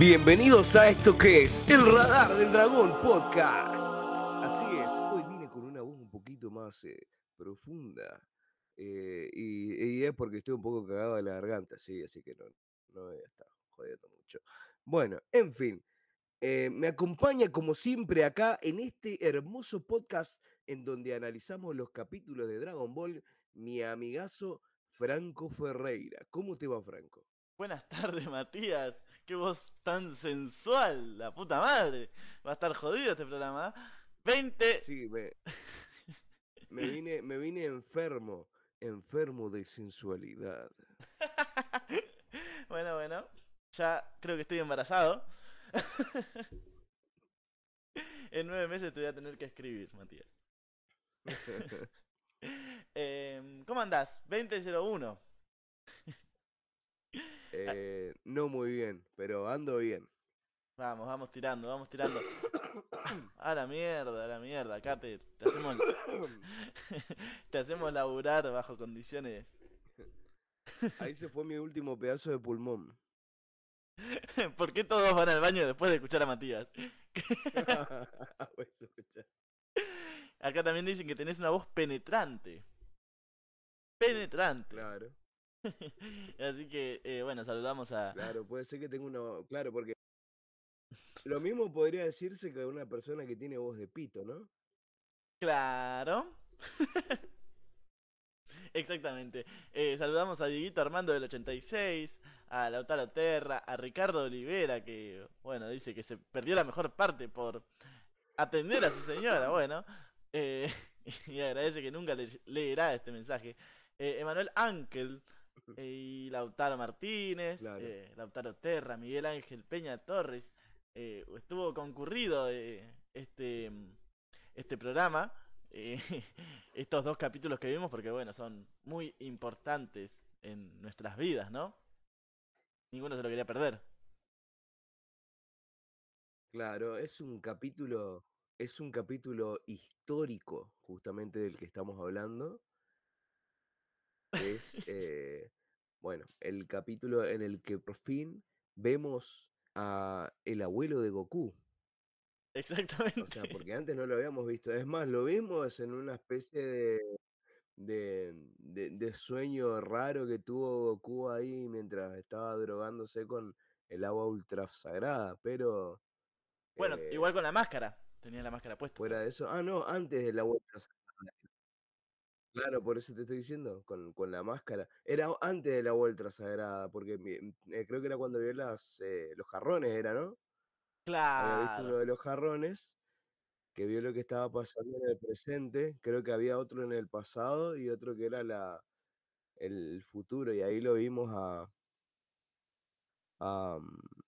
Bienvenidos a esto que es el Radar del Dragón Podcast. Así es, hoy vine con una voz un poquito más eh, profunda. eh, y, es porque estoy un poco cagado de la garganta, sí, así que no, no a estar jodiendo mucho. Bueno, en fin, eh, me acompaña como siempre acá en este hermoso podcast en donde analizamos los capítulos de Dragon Ball, mi amigazo Franco Ferreira. ¿Cómo te va, Franco? Buenas tardes, Matías. Qué voz tan sensual, la puta madre. Va a estar jodido este programa. ¿ah? 20. Sí, me, me vine, me vine enfermo, enfermo de sensualidad. bueno, bueno. Ya creo que estoy embarazado. en nueve meses te voy a tener que escribir, Matías. Em, ¿Cómo andás? 2001. Eh, no muy bien, pero ando bien. Vamos, vamos tirando, vamos tirando. A la mierda, a la mierda. Acá te, hacemos te hacemos laburar bajo condiciones. Ahí se fue mi último pedazo de pulmón. ¿Por qué todos van al baño después de escuchar a Matías? Acá también dicen que tenés una voz penetrante. Penetrante. Claro, Así que, eh, bueno, saludamos a. claro, puede ser que tenga uno. Claro, porque lo mismo podría decirse que una persona que tiene voz de pito, ¿no? Claro. Exactamente. Eh, saludamos a Dieguito Armando del 86, a Lautaro Terra, a Ricardo Olivera, que, bueno, dice que se perdió la mejor parte por atender a su señora. Bueno, eh, y agradece que nunca le leerá este mensaje. Emanuel eh, y Lautaro Martínez, Claro. eh, Lautaro Terra, Miguel Ángel Peña Torres. eh, estuvo concurrido eh, este, este programa. eh, estos dos capítulos que vimos porque bueno, son muy importantes en nuestras vidas, ¿no? Ninguno se lo quería perder. Claro, es un capítulo, es un capítulo histórico, justamente del que estamos hablando. Es, eh, bueno, el capítulo en el que por fin vemos a el abuelo de Goku. Exactamente. O sea, porque antes no lo habíamos visto. Es más, lo vimos en una especie de, de, de- de sueño raro que tuvo Goku ahí mientras estaba drogándose con el agua ultra sagrada. Pero Bueno, eh, igual con la máscara. Tenía la máscara puesta. fuera de eso. Ah, no, antes del agua ultra sagrada. Claro, por eso te estoy diciendo, con, con la máscara. Era antes de la ultra sagrada, porque mi- eh, creo que era cuando vio las, eh, los jarrones, era, ¿no? Había visto uno Claro. de los jarrones que vio lo que estaba pasando en el presente. Creo que había otro en el pasado y otro que era la, el futuro. Y ahí lo vimos a, a, mm,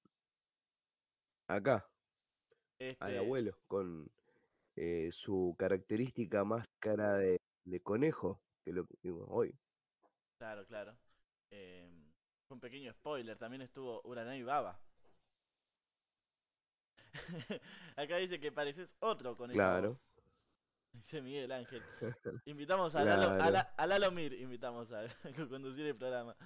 acá, al Este, abuelo, con eh, su característica máscara de, de conejo, que lo vimos hoy. claro, claro. Fue un pequeño spoiler. También estuvo Uranai Baba. Acá dice que pareces otro con esa Claro. voz. Dice Miguel Ángel. Invitamos a Lalo, a. La- a Lalo Mir, invitamos a, a conducir el programa.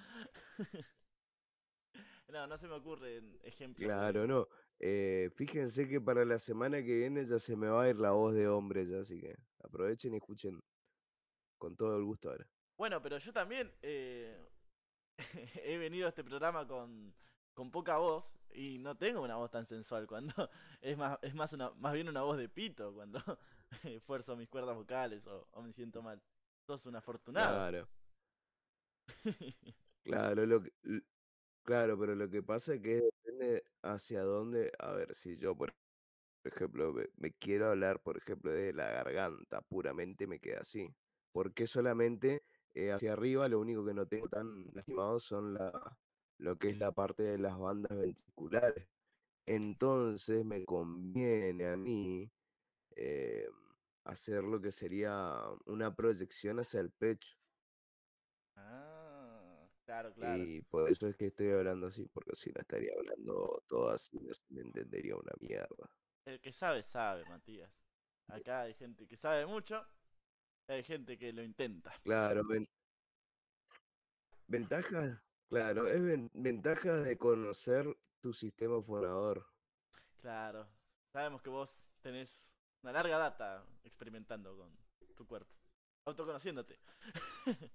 no, no se me ocurren ejemplos. de- Claro, no. eh, fíjense que para la semana que viene ya se me va a ir la voz de hombre, ya, así que aprovechen y escuchen con todo el gusto ahora. Bueno, pero yo también eh, he venido a este programa con, con poca voz y no tengo una voz tan sensual cuando es más es más una más bien una voz de pito cuando esfuerzo mis cuerdas vocales o, o me siento mal. Sos un afortunado. Claro, claro, lo que, claro, pero lo que pasa es que depende hacia dónde, a ver, si yo, por ejemplo, me, me quiero hablar, por ejemplo, de la garganta, puramente me queda así. Porque solamente eh, hacia arriba lo único que no tengo tan lastimado son la, lo que es la parte de las bandas ventriculares. Entonces me conviene a mí eh, hacer lo que sería una proyección hacia el pecho. Ah, claro, claro. Y por eso es que estoy hablando así, porque si no estaría hablando todo así, no se me entendería una mierda. El que sabe, sabe, Matías. Acá hay gente que sabe mucho, hay gente que lo intenta. Claro, ven- ventajas, claro, es ven- ventajas de conocer tu sistema fonador. Claro. Sabemos que vos tenés una larga data experimentando con tu cuerpo. Autoconociéndote.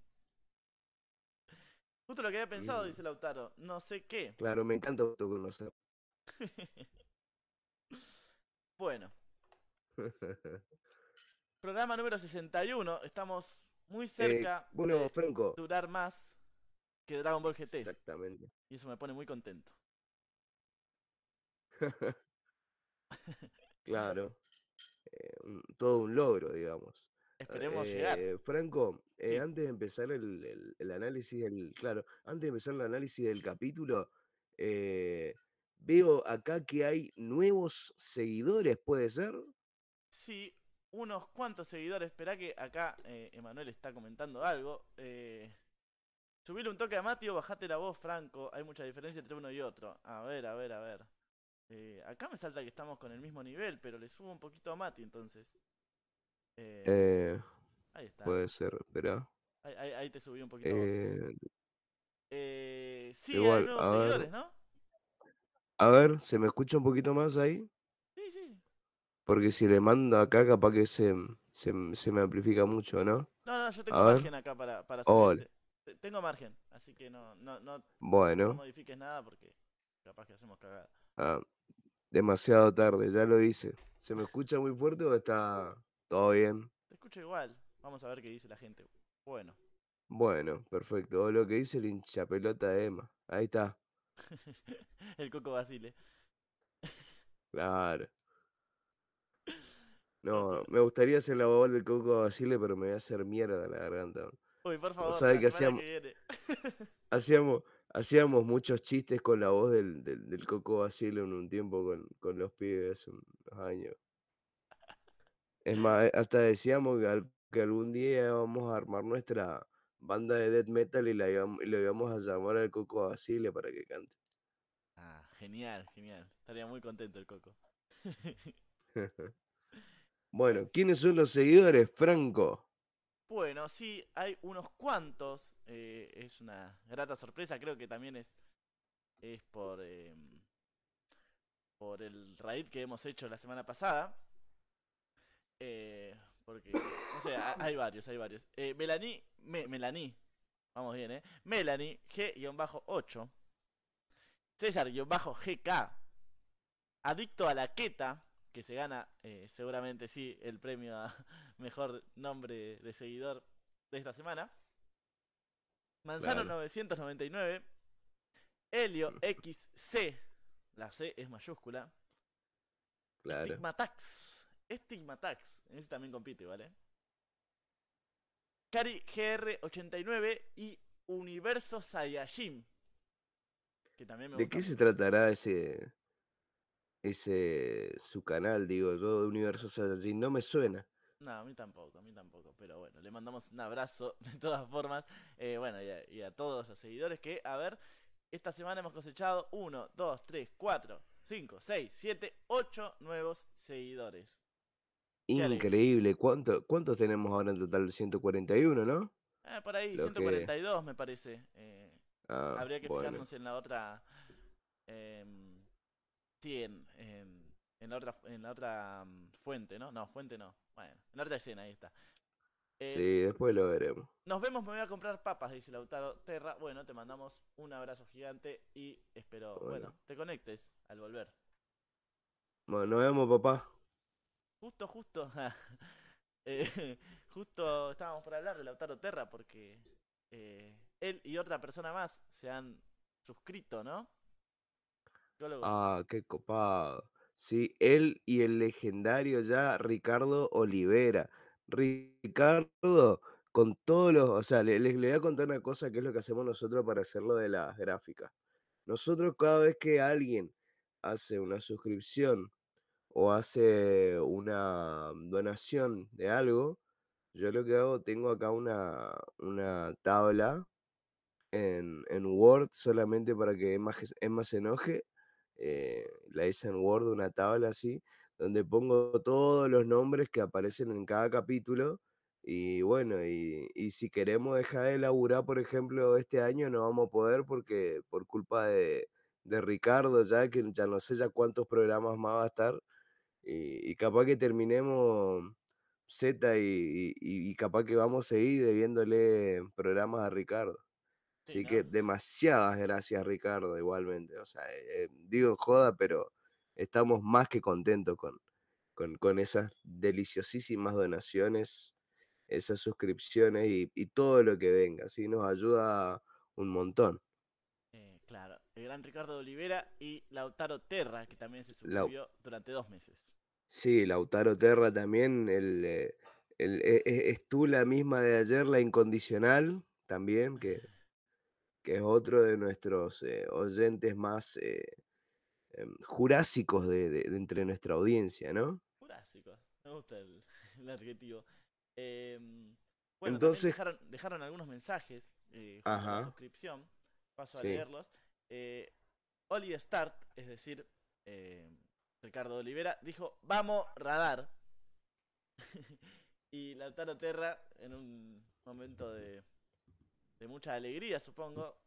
Justo lo que había pensado, dice Lautaro. No sé qué. Claro, me encanta autoconocer. Bueno, programa número 61. Estamos muy Eh, cerca bueno, de Franco. durar más que Dragon Ball GT. Exactamente. Y eso me pone muy contento. Claro. eh, un- todo un logro, digamos. Esperemos llegar. Eh, Franco, eh, Sí. antes de empezar el, el- el análisis del, claro, antes de empezar el análisis del capítulo, veo acá que hay nuevos seguidores, ¿puede ser? Sí, unos cuantos seguidores. Esperá que acá eh, Emanuel está comentando algo. Eh, subile un toque a Mati o bajate la voz, Franco. Hay mucha diferencia entre uno y otro. A ver, a ver, a ver. Eh, acá me salta que estamos con el mismo nivel, pero le subo un poquito a Mati entonces. Eh, Eh, ahí está. puede ser, espera. Ahí, ahí- ahí te subí un poquito vos. Sí, igual, hay nuevos ver. seguidores, ¿no? a ver, ¿se me escucha un poquito más ahí? Porque si le mando acá, capaz que se, se, se me amplifica mucho, ¿no? No, no, yo tengo A ver. margen acá para, para Hola. subirte. Te- Tengo margen, así que no, no, no, no Bueno, modifiques nada porque capaz que hacemos cagada. ah, demasiado tarde, ya lo hice. ¿Se me escucha muy fuerte o está todo bien? Te escucho igual. Vamos a ver qué dice la gente. Bueno. Bueno, perfecto. O lo que dice el hinchapelota de Emma. Ahí está. el Coco Basile. Claro. No, me gustaría hacer la voz del Coco Basile, pero me voy a hacer mierda la garganta. Uy, por favor, sabés la que hacíamos- que. Hacíamos, hacíamos muchos chistes con la voz del, del, del Coco Basile en un tiempo con, con los pibes, hace unos años. Es más, hasta decíamos que, al- que algún día íbamos a armar nuestra banda de death metal y, la íbamos, y lo íbamos a llamar al Coco Basile para que cante. Ah, genial, genial. Estaría muy contento el Coco. Bueno, ¿quiénes son los seguidores, Franco? Bueno, sí, hay unos cuantos. eh, es una grata sorpresa. Creo que también es, es por, em, por el raid que hemos hecho la semana pasada. Eh, porque, no sé, ha- hay varios, hay varios. Eh, Melanie, Me- Melanie, vamos bien, ¿eh? Melanie, G-8. César-GK. Adicto a la queta, que se gana eh, seguramente sí el premio a mejor nombre de seguidor de esta semana. Manzano Claro. 999. Helio XC. La C es mayúscula. Claro. Stigmatax. Stigmatax. Ese también compite, ¿vale? Cari GR89 y Universo Saiyajin. Que también me ¿De gusta qué se tratará ese, ese, su canal, digo yo, de Universo Saiyajin? No me suena. No, a mí tampoco, a mí tampoco. Pero bueno, le mandamos un abrazo de todas formas. Eh, bueno, y a, y a todos los seguidores que, a ver, esta semana hemos cosechado 1, 2, 3, 4, 5, 6, 7, 8 nuevos seguidores. Increíble. ¿Cuánto, ¿Cuántos tenemos ahora en total? 141, ¿no? Eh, por ahí, Lo que- 142 me parece. Eh, Ah, habría que bueno. fijarnos en la otra. em, sí, en, en, en la otra, en la otra mm, fuente, ¿no? No, fuente no. Bueno, en la otra escena, ahí está. Eh, Sí, después lo veremos. Nos vemos, me voy a comprar papas, dice Lautaro Terra. Bueno, te mandamos un abrazo gigante y espero, bueno, Bueno. te conectes al volver. Bueno, nos vemos, papá. Justo, justo. eh, justo estábamos por hablar de Lautaro Terra porque eh, él y otra persona más se han suscrito, ¿no? Ah, qué copado. Sí, él y el legendario ya Ricardo Olivera. Ricardo, con todos los, o sea, le- les, le voy a contar una cosa que es lo que hacemos nosotros para hacerlo de las gráficas. Nosotros cada vez que alguien hace una suscripción o hace una donación de algo, yo lo que hago, tengo acá una, una tabla en, en Word solamente para que Emma se enoje. Eh, la hice en Word, una tabla así, donde pongo todos los nombres que aparecen en cada capítulo. Y bueno, y, y si queremos dejar de laburar, por ejemplo, este año no vamos a poder porque por culpa de, Ricardo ya, que ya no sé ya cuántos programas más va a estar, y, capaz que terminemos Z y, y- y capaz que vamos a seguir debiéndole programas a Ricardo. Sí, Así que demasiadas gracias, Ricardo, igualmente. O sea, eh, eh, digo joda, pero estamos más que contentos con, con, con esas deliciosísimas donaciones, esas suscripciones y, y todo lo que venga. Así nos ayuda un montón. Eh, claro, el gran Ricardo Olivera y Lautaro Terra, que también se suscribió durante dos meses. sí, Lautaro Terra también, el, eh, el- e- e- es tú la misma de ayer, la incondicional, también, que, que es otro de nuestros eh, oyentes más eh, em, jurásicos de, de- de entre nuestra audiencia, ¿no? Jurásico, me gusta el, el adjetivo. Em, bueno, Entonces, dejaron, dejaron algunos mensajes eh, junto a la suscripción. Paso a sí. leerlos. Eh, Oli Start, es decir, eh, Ricardo Olivera, dijo, vamos, radar. y Lautaro Terra, en un momento de, de mucha alegría, supongo,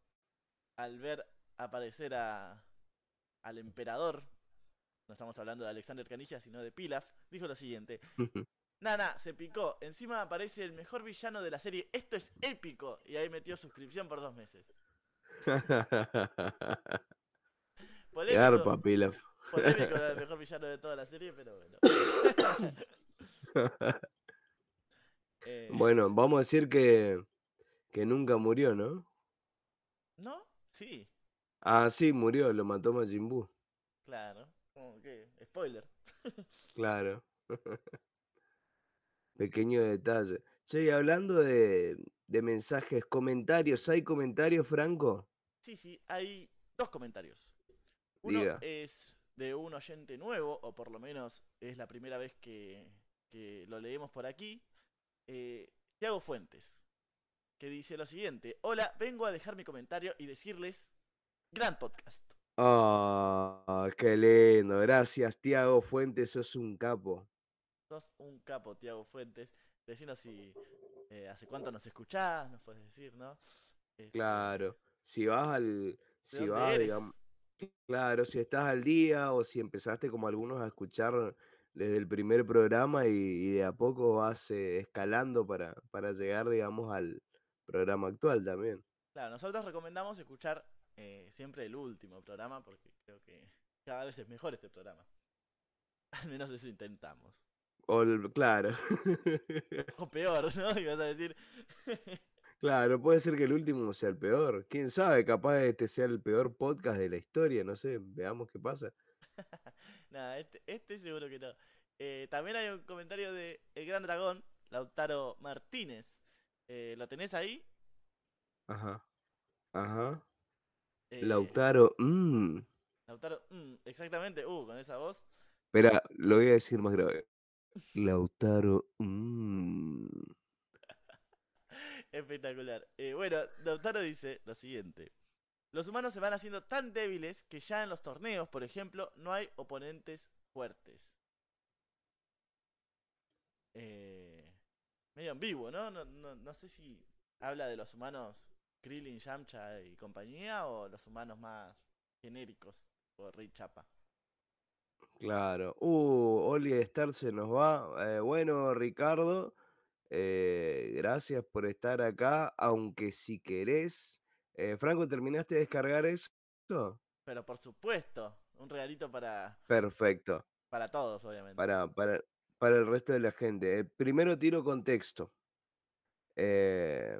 al ver aparecer a, al emperador, no estamos hablando de Alexander Canilla, sino de Pilaf, dijo lo siguiente. Nana, se picó. Encima aparece el mejor villano de la serie. Esto es épico. Y ahí metió suscripción por dos meses. Polémico, Garpa, Pilaf. polémico el mejor villano de toda la serie, pero bueno. Eh, Bueno, vamos a decir que, que nunca murió, ¿no? ¿No? Sí, Ah, sí, murió, lo mató Majin Buu. claro. Como que, spoiler. Claro. Pequeño detalle. Che, y hablando de, de mensajes, comentarios, ¿hay comentarios, Franco? Sí, sí, hay dos comentarios. Uno Diga. es de un oyente nuevo, o por lo menos es la primera vez que, que lo leemos por aquí. Eh, Tiago Fuentes, que dice lo siguiente. Hola, vengo a dejar mi comentario y decirles, gran podcast. Ah, qué lindo. Gracias, Tiago Fuentes, sos un capo. Sos un capo, Tiago Fuentes. Decinos si eh, hace cuánto nos escuchás, nos puedes decir, ¿no? Este, Claro. Si vas al, ¿De si vas, digamos, claro, si estás al día o si empezaste como algunos a escuchar desde el primer programa y, y de a poco vas eh, escalando para, para llegar, digamos, al programa actual también. Claro, nosotros recomendamos escuchar eh, siempre el último programa porque creo que cada vez es mejor este programa. Al menos eso intentamos. O el- claro. O peor, ¿no? Y vas a decir. Claro, puede ser que el último sea el peor. Quién sabe, capaz este sea el peor podcast de la historia, no sé, veamos qué pasa. Nada, este, este seguro que no. Eh, también hay un comentario de El Gran Dragón, Lautaro Martínez. Eh, ¿Lo tenés ahí? Ajá. Ajá. Eh, Lautaro. mm. Lautaro, mm, exactamente, uh, con esa voz. Espera, lo voy a decir más grave. Lautaro. mm. Espectacular. Eh, bueno, Lautaro dice lo siguiente. Los humanos se van haciendo tan débiles que ya en los torneos, por ejemplo, no hay oponentes fuertes. Eh, medio ambiguo, ¿no? No, no, no sé si habla de los humanos Krillin, Yamcha y compañía o los humanos más genéricos, o Rey Chapa. Claro. Uh, Oli Star se nos va. Eh, bueno, Ricardo, eh, gracias por estar acá, aunque si querés. Eh, Franco, ¿terminaste de descargar eso? Pero por supuesto, un regalito para, Perfecto. para todos, obviamente. Para, para, para el resto de la gente. Eh, primero tiro contexto. Eh,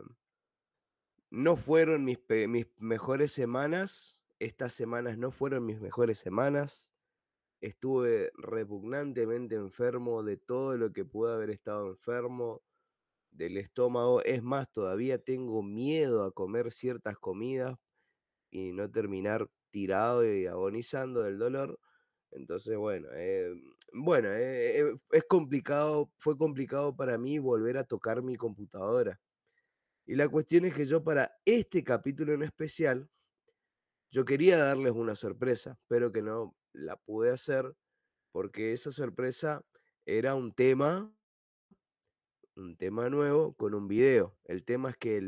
no fueron mis, mis mejores semanas. Estas semanas no fueron mis mejores semanas. Estuve repugnantemente enfermo de todo lo que pude haber estado enfermo, del estómago. Es más, todavía tengo miedo a comer ciertas comidas y no terminar tirado y agonizando del dolor. Entonces, bueno, eh, bueno, eh, eh, es complicado, fue complicado para mí volver a tocar mi computadora. Y la cuestión es que yo para este capítulo en especial, yo quería darles una sorpresa, pero que no la pude hacer porque esa sorpresa era un tema, un tema nuevo con un video. El tema es que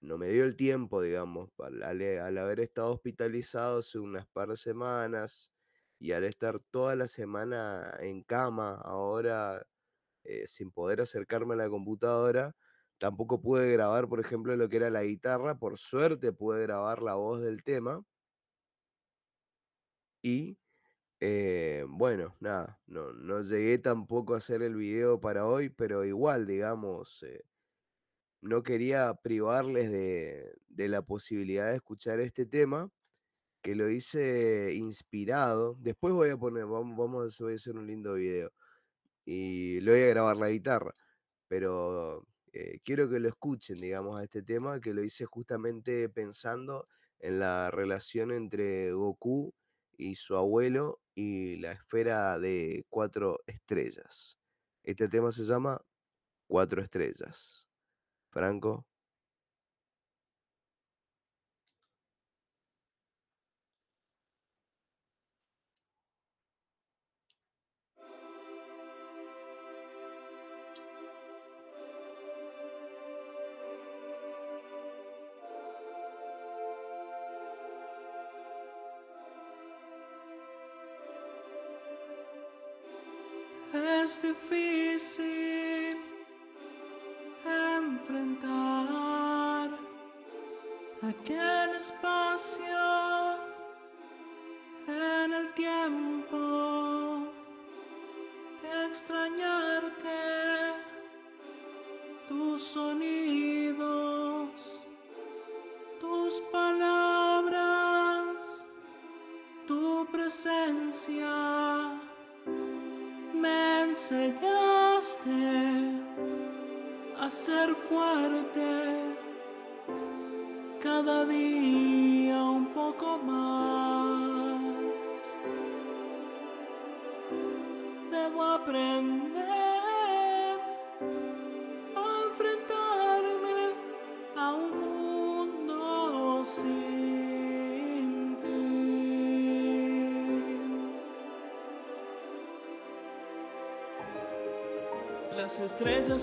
no me dio el tiempo, digamos, al- al haber estado hospitalizado hace unas par de semanas y al estar toda la semana en cama, ahora eh, sin poder acercarme a la computadora, tampoco pude grabar, por ejemplo, lo que era la guitarra. Por suerte pude grabar la voz del tema y eh, bueno, nada, no, no llegué tampoco a hacer el video para hoy, pero igual, digamos, eh, no quería privarles de, de la posibilidad de escuchar este tema, que lo hice inspirado. Después voy a poner, vamos, voy a hacer un lindo video y lo voy a grabar la guitarra, pero eh, quiero que lo escuchen, digamos, a este tema, que lo hice justamente pensando en la relación entre Goku y su abuelo y la esfera de cuatro estrellas. Este tema se llama Cuatro Estrellas. Franco. Es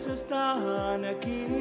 están aquí.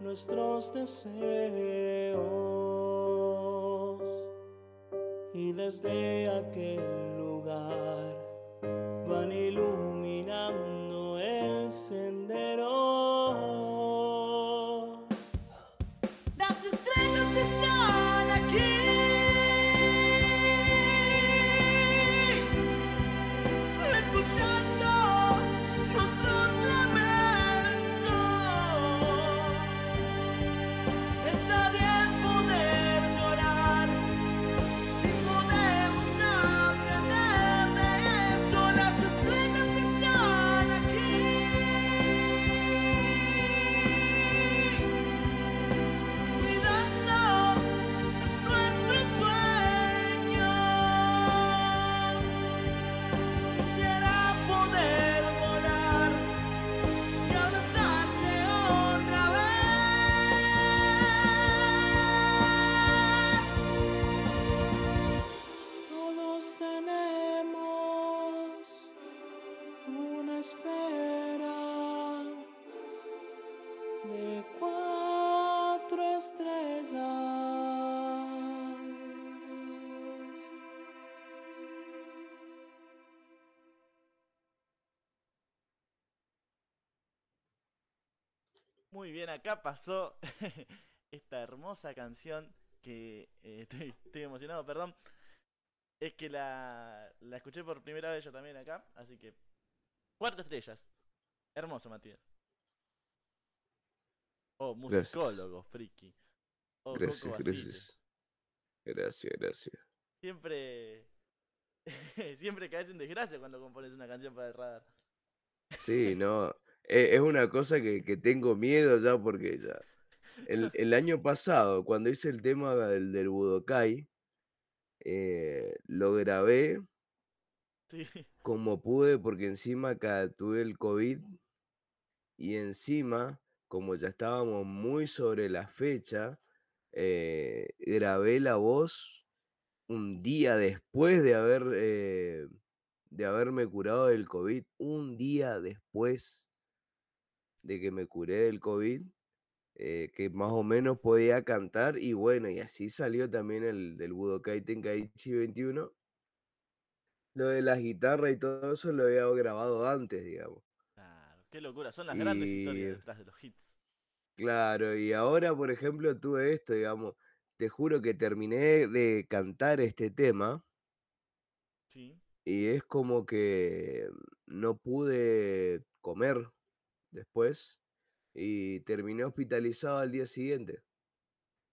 Nuestros deseos. Y desde aquel Muy bien, acá pasó esta hermosa canción que eh, estoy, estoy emocionado, perdón. Es que la, la escuché por primera vez yo también acá, así que cuatro estrellas. Hermoso, Matías. Oh, Gracias. musicólogo, friki. Oh, Gracias, Coco gracias. Gracias, gracias. Siempre. Siempre caes en desgracia cuando compones una canción para el radar. Sí, no. E- Es una cosa que, que tengo miedo ya porque ya. El, el año pasado, cuando hice el tema del, del Budokai, eh, lo grabé Sí. como pude porque encima acá tuve el COVID y encima, como ya estábamos muy sobre la fecha, eh, grabé la voz un día después de haber eh, de haberme curado del COVID, un día después de que me curé del COVID, eh, que más o menos podía cantar y bueno, y así salió también el del Budokai Tenkaichi 21. Lo de las guitarras y todo eso lo había grabado antes, digamos. Claro, qué locura. Son las grandes historias detrás de los hits. Claro, y ahora, por ejemplo, tuve esto, digamos, te juro que terminé de cantar este tema Sí. y es como que no pude comer después y terminé hospitalizado al día siguiente.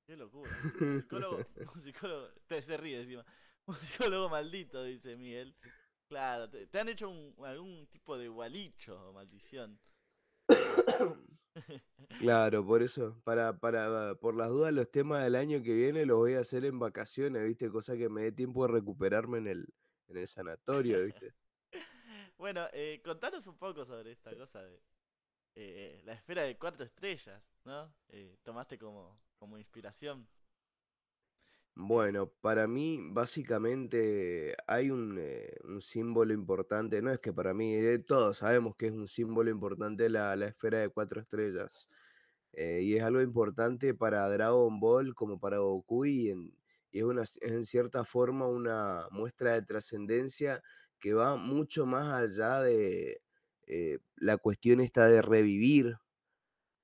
Qué locura. Un psicólogo, un psicólogo, te se ríe encima. Un psicólogo maldito, dice Miguel. Claro, te, te han hecho un- algún tipo de gualicho, maldición. Claro, por eso, para, para, por las dudas, los temas del año que viene los voy a hacer en vacaciones, ¿viste? Cosa que me dé tiempo de recuperarme en el, en el sanatorio, ¿viste? Bueno, eh, contanos un poco sobre esta cosa de eh, la esfera de cuatro estrellas, ¿no? Eh, tomaste como, como inspiración. Bueno, para mí básicamente hay un, eh, un símbolo importante, no es que para mí, todos sabemos que es un símbolo importante la, la esfera de cuatro estrellas, y es algo importante para Dragon Ball como para Goku y, y es, una, es en cierta forma una muestra de trascendencia que va mucho más allá de eh, la cuestión esta de revivir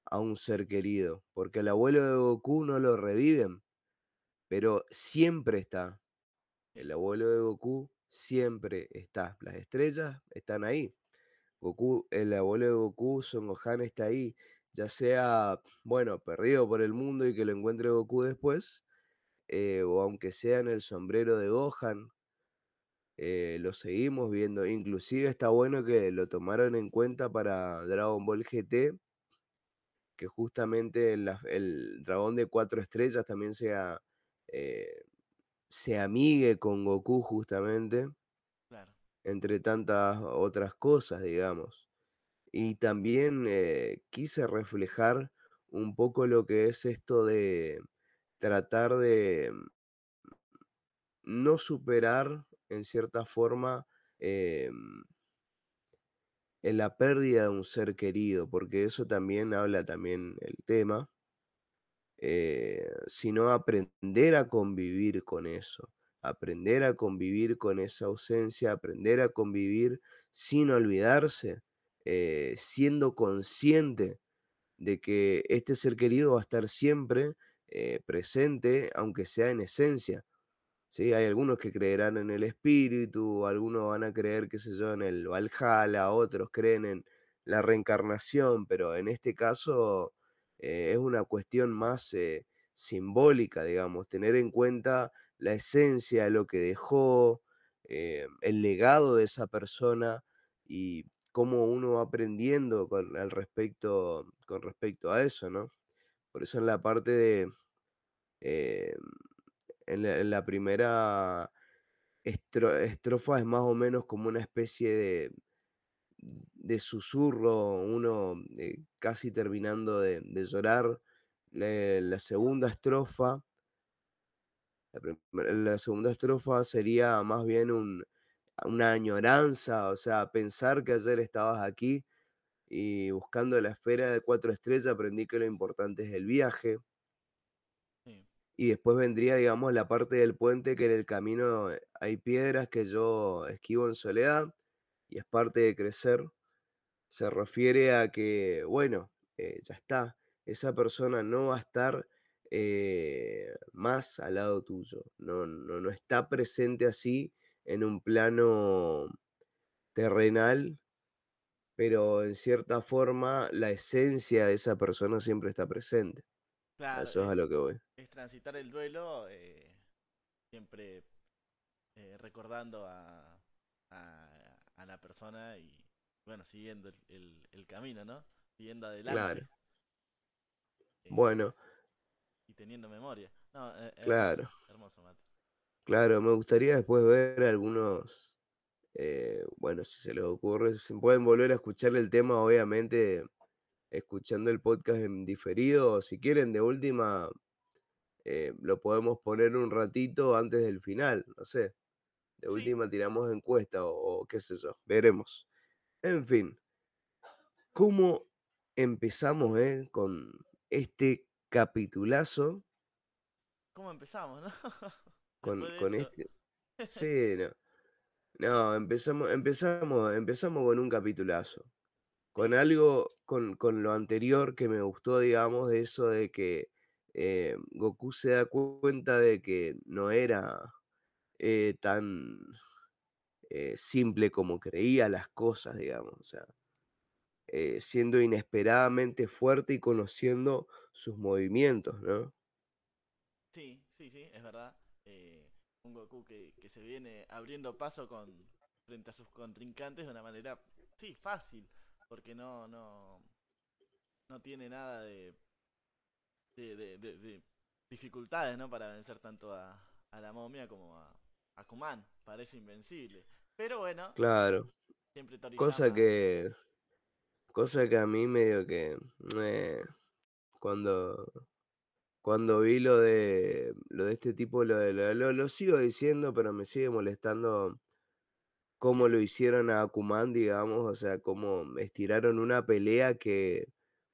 a un ser querido, porque el abuelo de Goku no lo reviven pero siempre está. El abuelo de Goku siempre está. Las estrellas están ahí. Goku, el abuelo de Goku, Son Gohan está ahí. Ya sea, bueno, perdido por el mundo y que lo encuentre Goku después, eh, o aunque sea en el sombrero de Gohan, eh, lo seguimos viendo. Inclusive está bueno que lo tomaron en cuenta para Dragon Ball GT, que justamente la- el dragón de cuatro estrellas también sea eh, se amigue con Goku justamente, Claro. entre tantas otras cosas, digamos. Y también eh, quise reflejar un poco lo que es esto de tratar de no superar, en cierta forma, em, en la pérdida de un ser querido, porque eso también habla también el tema, eh, sino aprender a convivir con eso, aprender a convivir con esa ausencia, aprender a convivir sin olvidarse, eh, siendo consciente de que este ser querido va a estar siempre eh, presente, aunque sea en esencia. ¿Sí? Hay algunos que creerán en el espíritu, algunos van a creer, qué sé yo, en el Valhalla, otros creen en la reencarnación, pero en este caso eh, es una cuestión más eh, simbólica, digamos, tener en cuenta la esencia, lo que dejó, eh, el legado de esa persona y cómo uno va aprendiendo con, al respecto, con respecto a eso, ¿no? Por eso en la parte de... en la, primera estro- estrofa es más o menos como una especie de, de susurro, uno eh, casi terminando de, llorar. La, segunda estrofa, la, la segunda estrofa sería más bien un, una añoranza, o sea, pensar que ayer estabas aquí y buscando la esfera de cuatro estrellas aprendí que lo importante es el viaje. Y después vendría, digamos, la parte del puente que en el camino eh, hay piedras que yo esquivo en soledad y es parte de crecer. Se refiere a que, bueno, eh, ya está, esa persona no va a estar eh, más al lado tuyo, no, no, no está presente así en un plano terrenal, pero en cierta forma la esencia de esa persona siempre está presente. Claro, eso es a lo que voy. es transitar el duelo eh, siempre eh, recordando a, a, a la persona y, bueno, siguiendo el, el- el camino, ¿no? Siguiendo adelante Claro. eh, Bueno, y teniendo memoria. No, eh, hermoso, claro, hermoso, claro, me gustaría después ver algunos, eh, bueno, si se les ocurre, si pueden volver a escuchar el tema, obviamente, escuchando el podcast en diferido, o si quieren, de última, eh, lo podemos poner un ratito antes del final, no sé. De Sí, última tiramos encuesta o, o qué sé yo, veremos. En fin, ¿cómo empezamos eh, con este capitulazo? ¿cómo empezamos, no? Con, con este. Sí, no. No, empezamos, empezamos, empezamos con un capitulazo. Con algo, con, con lo anterior que me gustó, digamos, de eso de que eh, Goku se da cu- cuenta de que no era eh, tan eh, simple como creía las cosas, digamos. O sea, siendo inesperadamente fuerte y conociendo sus movimientos, ¿no? sí, sí, sí, es verdad. Un Goku que, que se viene abriendo paso con frente a sus contrincantes de una manera, sí, fácil, porque no, no, no tiene nada de, de, de- de- de dificultades, ¿no? Para vencer tanto a, a la momia como a, a Kuman. Parece invencible. Pero bueno, Claro. siempre Cosa Toriyama. que, cosa que a mí medio que, eh, cuando, cuando vi lo de, lo de este tipo, lo, de, lo- lo sigo diciendo, pero me sigue molestando cómo lo hicieron a Akuman, digamos, o sea, cómo estiraron una pelea que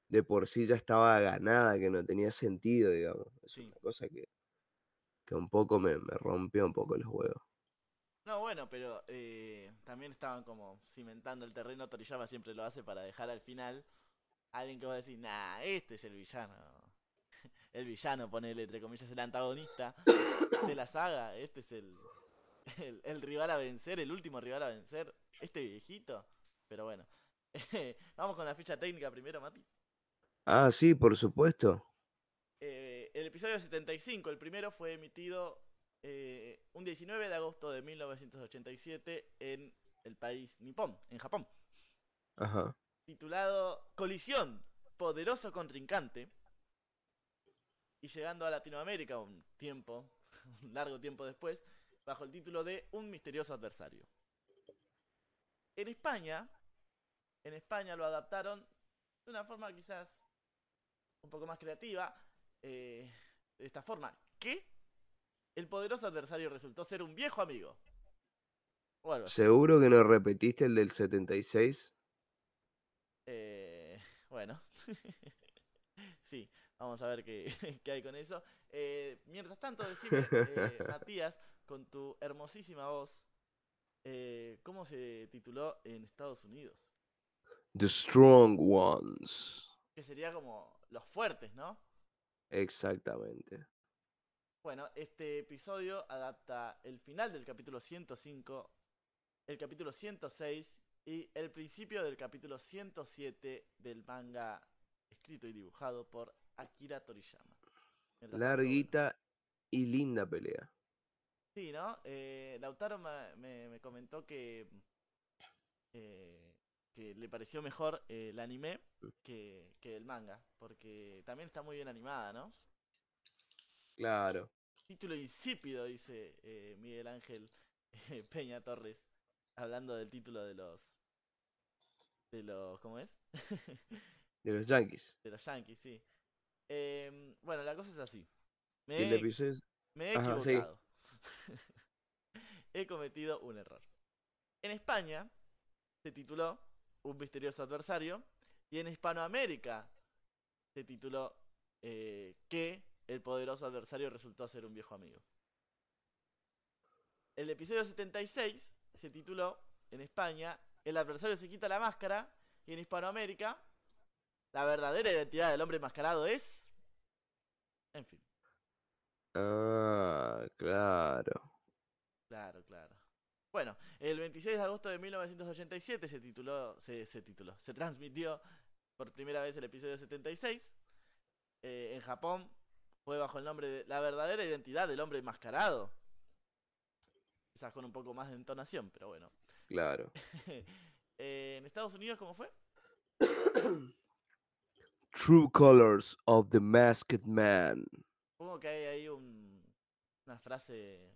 de por sí ya estaba ganada, que no tenía sentido, digamos. Es Sí. una cosa que, que un poco me, me rompió un poco los huevos. No, bueno, pero eh, también estaban como cimentando el terreno. Toriyama siempre lo hace para dejar al final alguien que va a decir, nah, este es el villano. El villano, ponele entre comillas, el antagonista de la saga. Este es el, el, el rival a vencer, el último rival a vencer. Este viejito. Pero bueno. Vamos con la ficha técnica primero, Mati. Ah, sí, por supuesto. Eh, el episodio 75, el primero, fue emitido eh, un 19 de agosto de 1987 en el país nipón, en Japón. Ajá. Titulado Colisión, poderoso contrincante. Y llegando a Latinoamérica un tiempo, un largo tiempo después, bajo el título de Un misterioso adversario. En España, en España lo adaptaron de una forma quizás un poco más creativa, eh, de esta forma, que el poderoso adversario resultó ser un viejo amigo. ¿Seguro que no repetiste el del 76? Eh, bueno, sí, vamos a ver qué, qué hay con eso. Eh, mientras tanto, decime, eh, Matías, con tu hermosísima voz, eh, ¿cómo se tituló en Estados Unidos? The Strong Ones. Que sería como los fuertes, ¿no? Exactamente. Bueno, este episodio adapta el final del capítulo 105, el capítulo 106 y el principio del capítulo 107 del manga escrito y dibujado por Akira Toriyama. Bueno, Larguita y linda pelea. Sí, ¿no? Eh, Lautaro me, me- me comentó que, eh, que le pareció mejor eh, el anime que, que el manga, porque también está muy bien animada, ¿no? Claro. Título insípido, dice eh, Miguel Ángel eh, Peña Torres, hablando del título de los... de los... ¿cómo es? De los Yankees. de los Yankees, sí. Em, bueno, la cosa es así. El Me, episodio es... me he Ajá, sí. he cometido un error. En España se tituló Un misterioso adversario, Y en Hispanoamérica se tituló eh, que el poderoso adversario resultó ser un viejo amigo. El episodio 76 se tituló en España El adversario se quita la máscara y en Hispanoamérica la verdadera identidad del hombre enmascarado es... En fin, Ah, claro. claro, claro. Bueno, el 26 de agosto de 1987 se tituló, se, se tituló, se transmitió por primera vez el episodio 76. Eh, en Japón fue bajo el nombre de La verdadera identidad del hombre enmascarado. Quizás con un poco más de entonación, pero bueno. Claro. Eh, en Estados Unidos, ¿cómo fue? True Colors of the Masked Man. Supongo que hay ahí un, una frase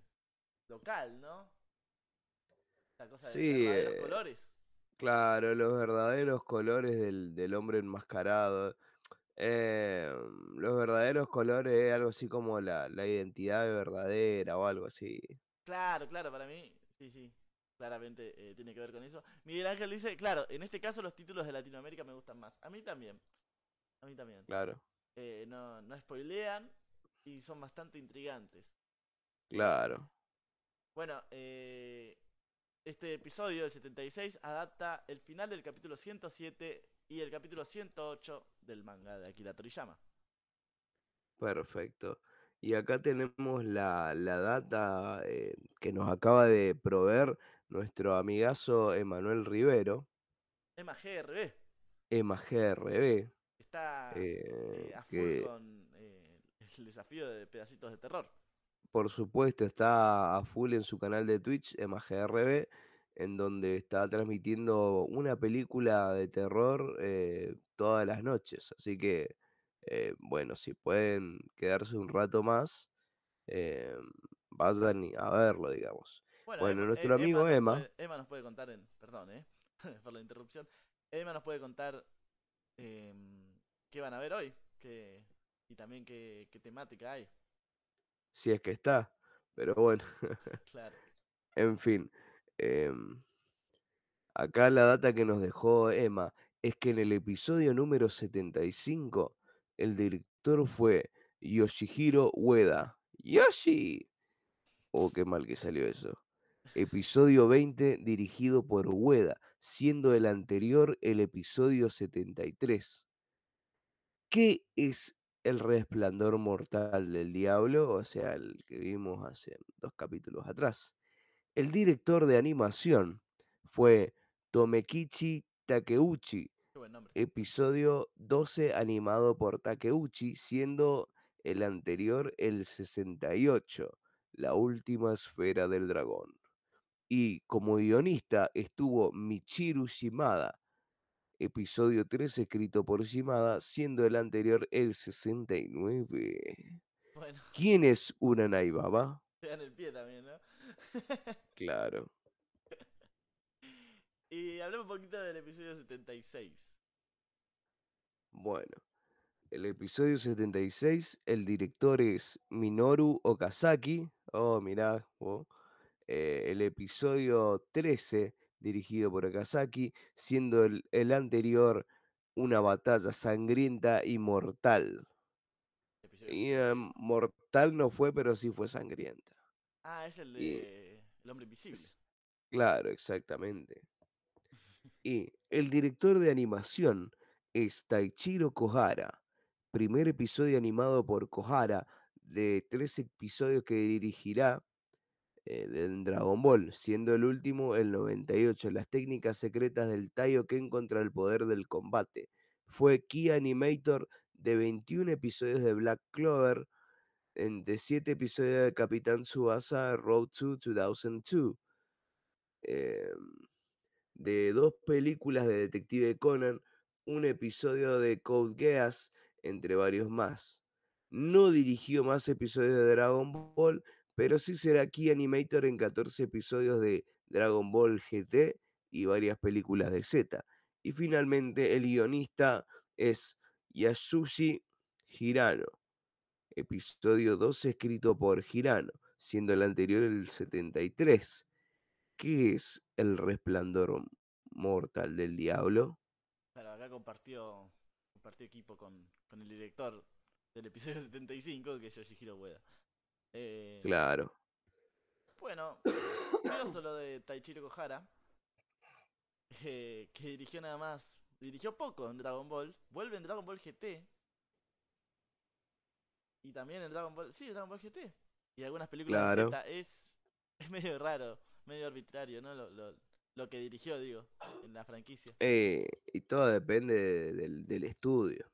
local, ¿no? La cosa de Sí, verdaderos eh, colores. Claro, los verdaderos colores del, del hombre enmascarado. Eh, los verdaderos colores es algo así como la, la identidad verdadera o algo así. Claro, claro, para mí, sí, sí. Claramente eh, tiene que ver con eso. Miguel Ángel dice, claro, en este caso los títulos de Latinoamérica me gustan más. A mí también. A mí también. Claro, Eh, no, no spoilean y son bastante intrigantes. claro. Bueno, eh, este episodio del 76 adapta el final del capítulo 107 y el capítulo 108 del manga de Akira Toriyama. Perfecto. Y acá tenemos la, la data eh, que nos acaba de proveer nuestro amigazo Emanuel Rivero, Emma GRB Ema GRB, está eh, eh, a full que con el desafío de pedacitos de terror. por supuesto está a full en su canal de Twitch, Ema GRB, en donde está transmitiendo una película de terror eh, todas las noches. Así que, eh, bueno, si pueden quedarse un rato más, eh, vayan a verlo, digamos. Bueno, Bueno, Emma, nuestro eh, amigo Emma. Emma nos puede contar en. Perdón, ¿eh? por la interrupción. Emma nos puede contar em, qué van a ver hoy qué, y también qué, qué temática hay. si es que está. Pero bueno, Claro. en fin. em, acá la data que nos dejó Emma es que en el episodio número 75 el director fue Yoshihiro Ueda. ¡Yoshi! Oh, qué mal que salió eso. Episodio 20 dirigido por Ueda, siendo el anterior el episodio 73. ¿Qué es el resplandor mortal del diablo? O sea, el que vimos hace dos capítulos atrás. El director de animación fue Tomekichi Takeuchi, episodio 12 animado por Takeuchi, siendo el anterior el 68, la última esfera del dragón. Y como guionista estuvo Michiru Shimada, episodio 3 escrito por Shimada, siendo el anterior el 69. Bueno, ¿Quién es Uranai Baba? te dan el pie también, ¿no? Claro. y hablemos un poquito del episodio 76. Bueno, el episodio 76, el director es Minoru Okazaki. Oh, mirá, oh. Eh, el episodio 13, dirigido por Okazaki, siendo el, el anterior una batalla sangrienta y mortal. Y 76. eh, mortal no fue, pero sí fue sangrienta. Ah, es el y- de El hombre invisible. Claro, exactamente. Y el director de animación es Taichiro Kohara. Primer episodio animado por Kohara de tres episodios que dirigirá eh, Dragon Ball, siendo el último el 98, las técnicas secretas del Taioken contra el poder del combate. Fue Key Animator de 21 episodios de Black Clover, de 7 episodios de Capitán Tsubasa Road to 2002. em, de dos películas de Detective Conan, un episodio de Code Geass, entre varios más. No dirigió más episodios de Dragon Ball, pero sí será key animator en 14 episodios de Dragon Ball GT y varias películas de Z. Y finalmente el guionista es Yasushi Hirano. Episodio 2 escrito por Hirano, siendo el anterior el 73. ¿Qué es el resplandor mortal del diablo? Claro, acá compartió, compartió equipo con, con el director del episodio 75, que es Yoshihiro Ueda. Eh, Claro. Bueno, curioso lo de Taichiro Kohara, eh, que dirigió nada más, dirigió poco en Dragon Ball, vuelve en Dragon Ball GT, y también en Dragon Ball, sí, Dragon Ball GT, y algunas películas Claro. de Z, es, es medio raro, medio arbitrario, ¿no? Lo, lo, lo que dirigió, digo, en la franquicia. Eh, y todo depende de- del, del estudio.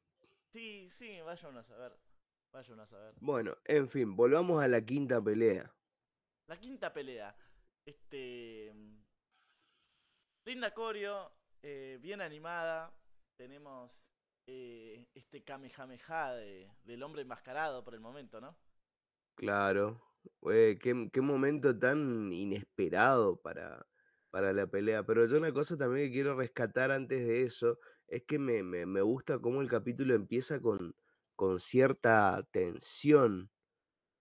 Sí, sí, vaya uno a saber, vaya uno a saber. Bueno, en fin, volvamos a la quinta pelea. La quinta pelea. Este. mm, Linda Corio, eh, bien animada. Tenemos eh, este Kamehameha de, del hombre enmascarado por el momento, ¿no? Claro. Güey, qué, qué momento tan inesperado para, para la pelea. Pero yo una cosa también que quiero rescatar antes de eso es que me, me, me gusta cómo el capítulo empieza con, con cierta tensión.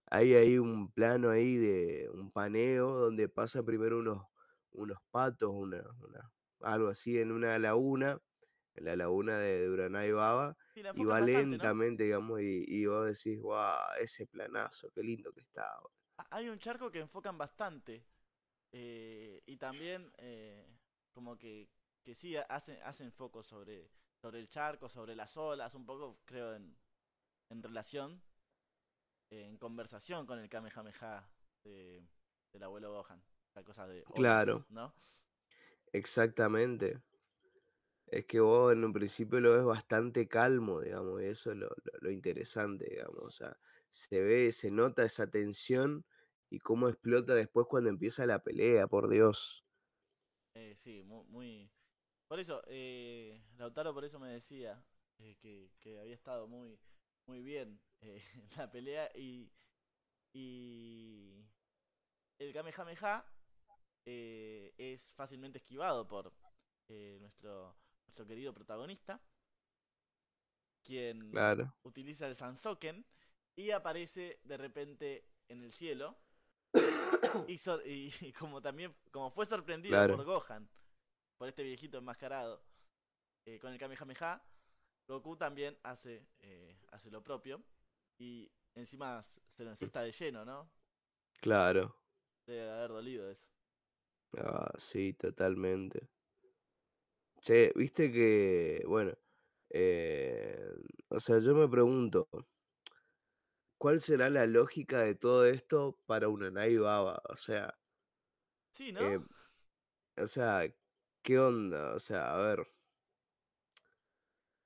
Hay ahí un plano ahí de un paneo donde pasa primero unos, unos patos, una, una- algo así en una laguna, en la laguna de, de Uranai Baba, y va bastante, ¿no? lentamente, digamos, y, y vos decís, guau, ese planazo, qué lindo que está. bolu". Ah, Hay un charco que enfocan bastante. eh, y también eh, como que, que sí ha- hacen, hacen foco sobre, sobre el charco, sobre las olas, un poco creo en, en relación, eh, en conversación con el Kamehameha de, del abuelo Gohan. La cosa de Claro. ¿no? Exactamente. Es que vos en un principio lo ves bastante calmo, digamos, y eso es lo, lo- lo interesante, digamos. O sea, se ve, se nota esa tensión y cómo explota después cuando empieza la pelea, por Dios. Eh, sí, mu- muy... Por eso, eh, Lautaro por eso me decía eh, que, que había estado muy, muy bien eh, la pelea y, y el Kamehameha eh, es fácilmente esquivado por eh, nuestro, nuestro querido protagonista, quien Claro, utiliza el Sansoken y aparece de repente en el cielo y, sor- y- y como también como fue sorprendido Claro. por Gohan por este viejito enmascarado eh, con el Kamehameha Goku también hace eh, hace lo propio y encima se lo encesta de lleno no claro. debe haber dolido eso Ah, sí, totalmente. Che, viste que, bueno, eh, o sea, yo me pregunto, ¿cuál será la lógica de todo esto para una Baba? O sea, sí no eh, o sea, ¿qué onda? O sea, a ver,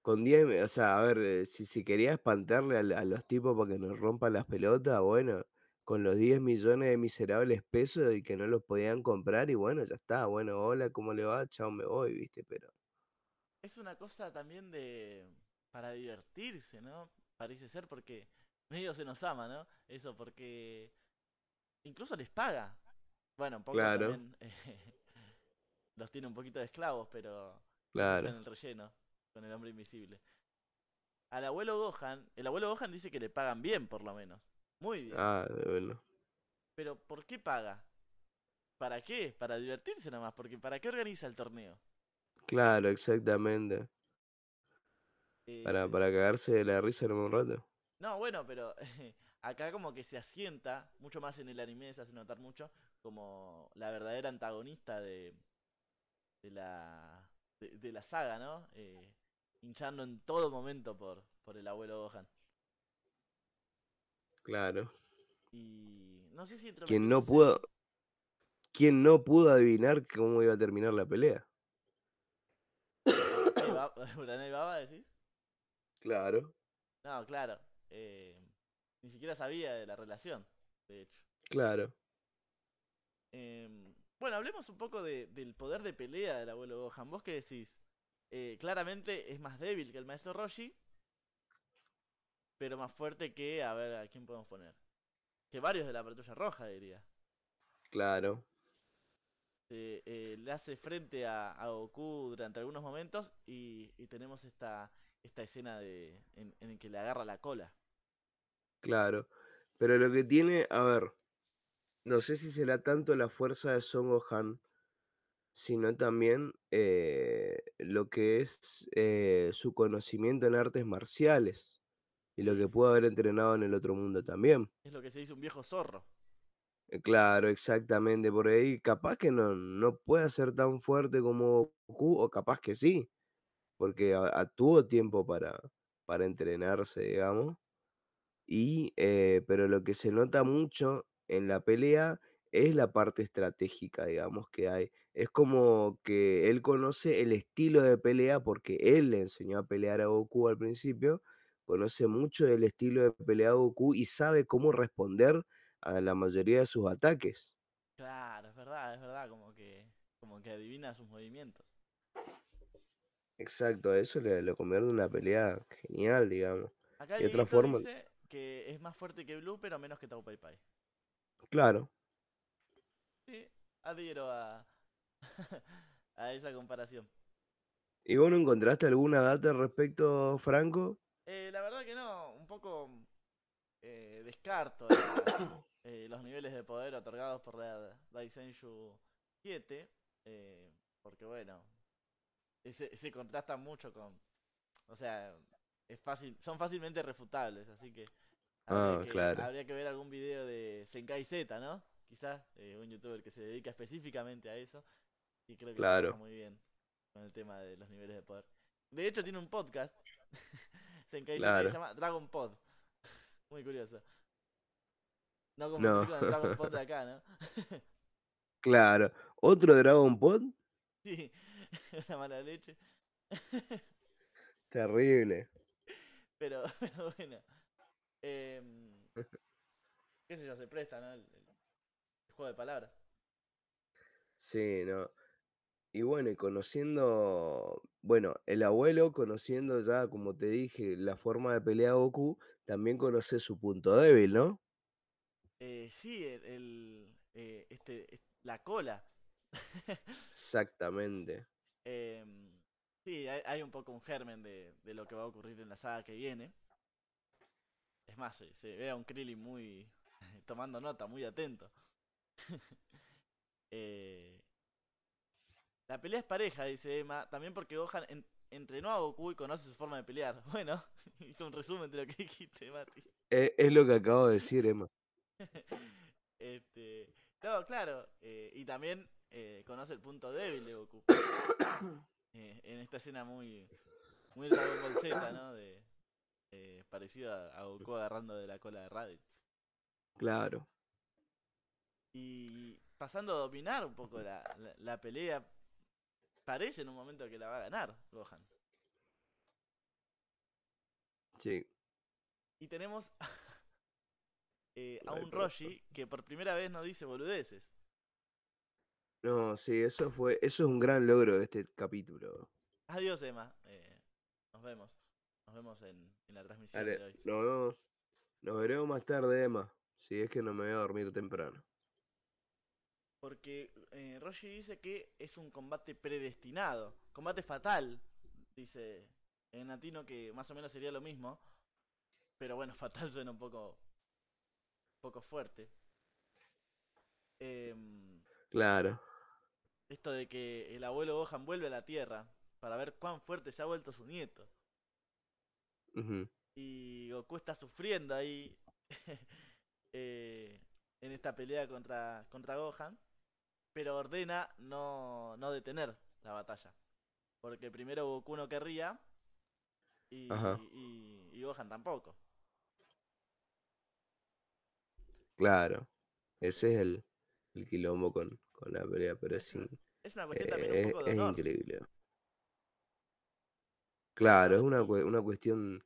con 10, me- o sea, a ver, eh, si, si quería espantarle a, a los tipos para que nos rompan las pelotas, bueno, con los 10 millones de miserables pesos y que no los podían comprar, y bueno, ya está, bueno, hola, ¿cómo le va? Chao, me voy, viste, pero... es una cosa también de para divertirse no parece ser porque medio se nos ama no eso porque incluso les paga bueno un poco Claro. también los tiene un poquito de esclavos pero Claro. hacen el relleno con el hombre invisible al abuelo Gohan el abuelo Gohan dice que le pagan bien por lo menos muy bien Ah, de bueno. pero ¿por qué paga? ¿Para qué? Para divertirse nomás, porque ¿para qué organiza el torneo? Claro, exactamente. Eh, Para, para cagarse de la risa en un rato. No, bueno, pero acá como que se asienta, mucho más en el anime se hace notar mucho, como la verdadera antagonista de, de la de, de la saga, ¿no? Eh, hinchando en todo momento por, por el abuelo Gohan. Claro. Y no sé si Quien no pudo, quien no pudo adivinar cómo iba a terminar la pelea. Uranai Baba, decís? Claro, No, claro. eh, ni siquiera sabía de la relación, de hecho. claro. Em, bueno, hablemos un poco de- del poder de pelea del abuelo Gohan. ¿Vos qué decís? Eh, claramente es más débil que el maestro Roshi, pero más fuerte que, a ver, ¿a quién podemos poner? Que varios de la patrulla roja, diría. Claro. Eh, eh, le hace frente a, a Goku durante algunos momentos y, y tenemos esta, esta escena de, en, en el que le agarra la cola. Claro. Pero lo que tiene, a ver, no sé si será tanto la fuerza de Son Gohan, sino también eh, lo que es eh, su conocimiento en artes marciales y lo que pudo haber entrenado en el otro mundo también. es lo que se dice un viejo zorro. Eh, Claro, exactamente, por ahí capaz que no, no pueda ser tan fuerte como Goku, o capaz que sí, porque a- a- tuvo tiempo para, para entrenarse, digamos. Y, eh, pero lo que se nota mucho en la pelea es la parte estratégica, digamos, que hay. Es como que él conoce el estilo de pelea porque él le enseñó a pelear a Goku al principio, conoce mucho del estilo de pelea de Goku y sabe cómo responder a la mayoría de sus ataques. Claro, es verdad, es verdad, como que, como que adivina sus movimientos. Exacto, eso le, lo convierte en una pelea genial, digamos. Acá Y otra forma, dice que es más fuerte que Blue, pero menos que Pai Pai. claro. Sí, adhiero a, a esa comparación. ¿Y vos no encontraste alguna data al respecto, Franco? Eh, la verdad que no, un poco eh, descarto eh, los niveles de poder otorgados por la Daisenshu 7, eh, porque bueno, ese, se contrasta mucho con, o sea, es fácil, son fácilmente refutables, así que habría, Ah, que, claro. habría que ver algún video de Senkai Z, ¿no? Quizás eh, un youtuber que se dedica específicamente a eso y creo que Claro. muy bien con el tema de los niveles de poder. De hecho tiene un podcast, Senkai Claro. se llama Dragon Pod. Muy curioso. No como No. con el Dragon Pod de acá, ¿no? Claro. ¿Otro Dragon Pod? sí, una mala leche. Terrible. Pero, pero bueno. em, qué sé yo, se presta, ¿no? El- el juego de palabras. Sí, no. Y bueno, y conociendo, bueno, el abuelo, conociendo ya, como te dije, la forma de pelear a Goku, también conoce su punto débil, ¿no? Eh, sí, el, el, eh, este, es- la cola. Exactamente. Em, sí, hay, hay un poco un germen de, de lo que va a ocurrir en la saga que viene. Es más, se, se ve a un Krillin muy tomando nota, muy atento. Eh, la pelea es pareja, dice Emma, también porque Gohan en- entrenó a Goku y conoce su forma de pelear. Bueno, hizo un resumen de lo que dijiste, Mati. E- Es, lo que acabo de decir, Emma. este, no, claro, eh, y también eh, conoce el punto débil de Goku. Eh, en esta escena muy, muy Dragon Ball Z, ¿no? De, eh, parecido a, a Goku agarrando de la cola de Raditz. Claro. Y pasando a dominar un poco la, la, la pelea, parece en un momento que la va a ganar Gohan. Sí. Y tenemos eh, a un Roshi que por primera vez no dice boludeces. No, sí, eso fue, eso es un gran logro de este capítulo. Adiós, Emma. Eh, nos vemos. Nos vemos en, en la transmisión Dale, de hoy. nos vemos, nos veremos más tarde, Emma. Si es que no me voy a dormir temprano. Porque eh, Roshi dice que es un combate predestinado. Combate fatal. Dice en latino que más o menos sería lo mismo. Pero bueno, fatal suena un poco. Poco fuerte. Em, Claro. esto de que el abuelo Gohan vuelve a la Tierra para ver cuán fuerte se ha vuelto su nieto. Y Goku está sufriendo ahí eh, en esta pelea contra, contra Gohan. Pero ordena no, no detener la batalla. Porque primero Goku no querría y, y, y Gohan tampoco. Claro. Ese es el, el quilombo con, con la pelea, pero es, Es una, in- es una cuestión también un eh, poco de es honor. increíble. Claro, es una, una cuestión